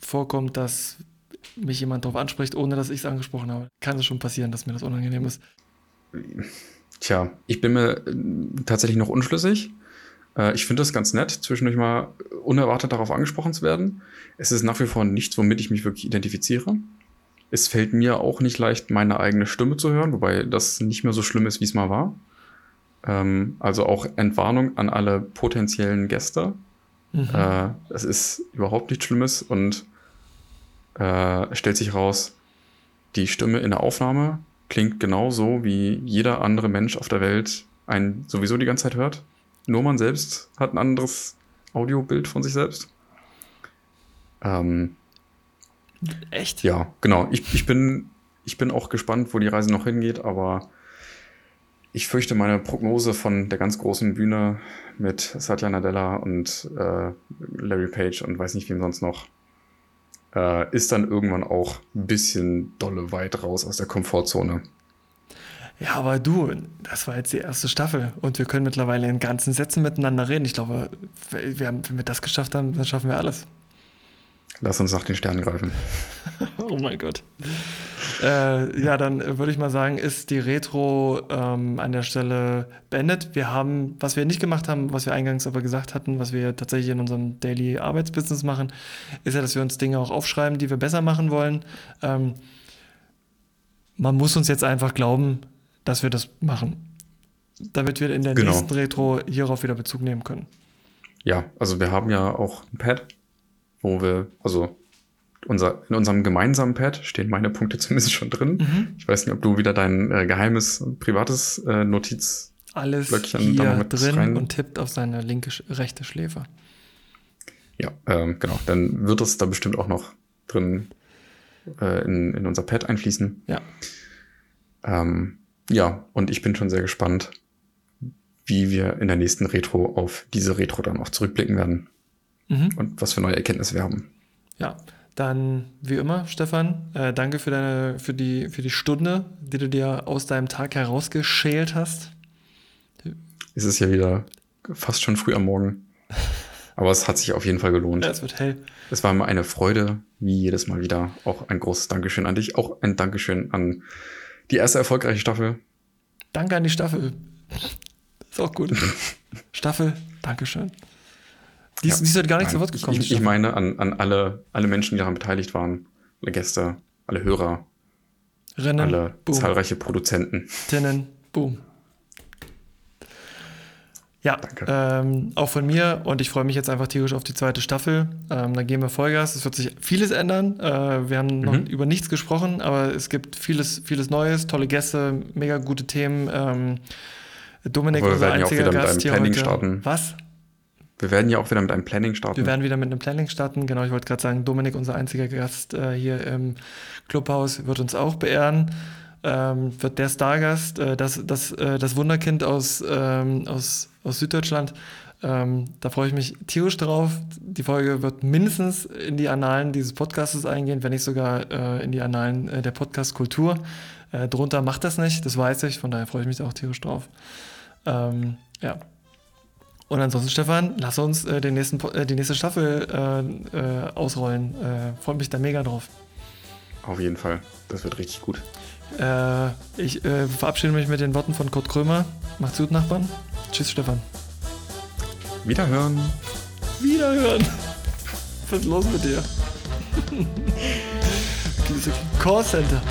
vorkommt, dass mich jemand darauf anspricht, ohne dass ich es angesprochen habe, kann es schon passieren, dass mir das unangenehm ist. [LAUGHS] Tja, ich bin mir äh, tatsächlich noch unschlüssig. Äh, ich finde es ganz nett, zwischendurch mal unerwartet darauf angesprochen zu werden. Es ist nach wie vor nichts, womit ich mich wirklich identifiziere. Es fällt mir auch nicht leicht, meine eigene Stimme zu hören, wobei das nicht mehr so schlimm ist, wie es mal war. Ähm, also auch Entwarnung an alle potenziellen Gäste. Mhm. Äh, es ist überhaupt nichts Schlimmes und äh, stellt sich raus, die Stimme in der Aufnahme klingt genauso, wie jeder andere Mensch auf der Welt einen sowieso die ganze Zeit hört. Nur man selbst hat ein anderes Audiobild von sich selbst. Ähm, Echt? Ja, genau. Ich, ich, bin, ich bin auch gespannt, wo die Reise noch hingeht, aber ich fürchte, meine Prognose von der ganz großen Bühne mit Satya Nadella und äh, Larry Page und weiß nicht wem sonst noch, äh, ist dann irgendwann auch ein bisschen dolle weit raus aus der Komfortzone. Ja, aber du, das war jetzt die erste Staffel und wir können mittlerweile in ganzen Sätzen miteinander reden. Ich glaube, wir haben, wenn wir das geschafft haben, dann schaffen wir alles. Lass uns nach den Sternen greifen. [LAUGHS] oh mein Gott. Äh, ja, dann würde ich mal sagen, ist die Retro ähm, an der Stelle beendet. Wir haben, was wir nicht gemacht haben, was wir eingangs aber gesagt hatten, was wir tatsächlich in unserem Daily Arbeitsbusiness machen, ist ja, dass wir uns Dinge auch aufschreiben, die wir besser machen wollen. Ähm, man muss uns jetzt einfach glauben, dass wir das machen. Damit wir in der genau. nächsten Retro hierauf wieder Bezug nehmen können. Ja, also wir haben ja auch ein Pad, wo wir, also unser, in unserem gemeinsamen Pad stehen meine Punkte [LAUGHS] zumindest schon drin. Mhm. Ich weiß nicht, ob du wieder dein äh, geheimes, privates äh, Notiz alles hier drin rein. und tippt auf seine linke, rechte Schläfe. Ja, ähm, genau. Dann wird es da bestimmt auch noch drin äh, in, in unser Pad einfließen. Ja. Ähm, ja, und ich bin schon sehr gespannt, wie wir in der nächsten Retro auf diese Retro dann auch zurückblicken werden. Mhm. Und was für neue Erkenntnisse wir haben. Ja, dann, wie immer, Stefan, äh, danke für, deine, für, die, für die Stunde, die du dir aus deinem Tag herausgeschält hast. Es ist ja wieder fast schon früh am Morgen. [LAUGHS] Aber es hat sich auf jeden Fall gelohnt. Ja, es wird hell. Es war immer eine Freude, wie jedes Mal wieder. Auch ein großes Dankeschön an dich. Auch ein Dankeschön an die erste erfolgreiche Staffel. Danke an die Staffel. Ist auch gut. [LAUGHS] Staffel, Dankeschön. Die ist, ja, die ist halt gar nicht zu Wort gekommen. Ich, ich, meine an, an alle, alle Menschen, die daran beteiligt waren. Alle Gäste, alle Hörer. Rennen, alle boom. zahlreiche Produzenten. Tinnen, boom. Ja, ähm, auch von mir und ich freue mich jetzt einfach tierisch auf die zweite Staffel. Ähm, dann gehen wir Vollgas. Es wird sich vieles ändern. Äh, wir haben noch mhm. über nichts gesprochen, aber es gibt vieles, vieles Neues, tolle Gäste, mega gute Themen. Ähm, Dominik, unser einziger Gast hier heute. Starten. Was? Wir werden ja auch wieder mit einem Planning starten. Wir werden wieder mit einem Planning starten. Genau, ich wollte gerade sagen, Dominik, unser einziger Gast äh, hier im Clubhaus, wird uns auch beehren ähm, wird der Stargast, äh, das, das, äh, das Wunderkind aus, ähm, aus, aus Süddeutschland. Ähm, da freue ich mich tierisch drauf. Die Folge wird mindestens in die Annalen dieses Podcastes eingehen, wenn nicht sogar äh, in die Annalen äh, der Podcast-Kultur. Äh, drunter macht das nicht, das weiß ich, von daher freue ich mich auch tierisch drauf. Ähm, ja. Und ansonsten, Stefan, lass uns äh, den nächsten, äh, die nächste Staffel äh, äh, ausrollen. Äh, freue mich da mega drauf. Auf jeden Fall. Das wird richtig gut. Äh, ich verabschiede mich mit den Worten von Kurt Krömer. Macht's gut, Nachbarn. Tschüss, Stefan. Wiederhören. Wiederhören. Was ist los mit dir? Diese [LAUGHS] Callcenter.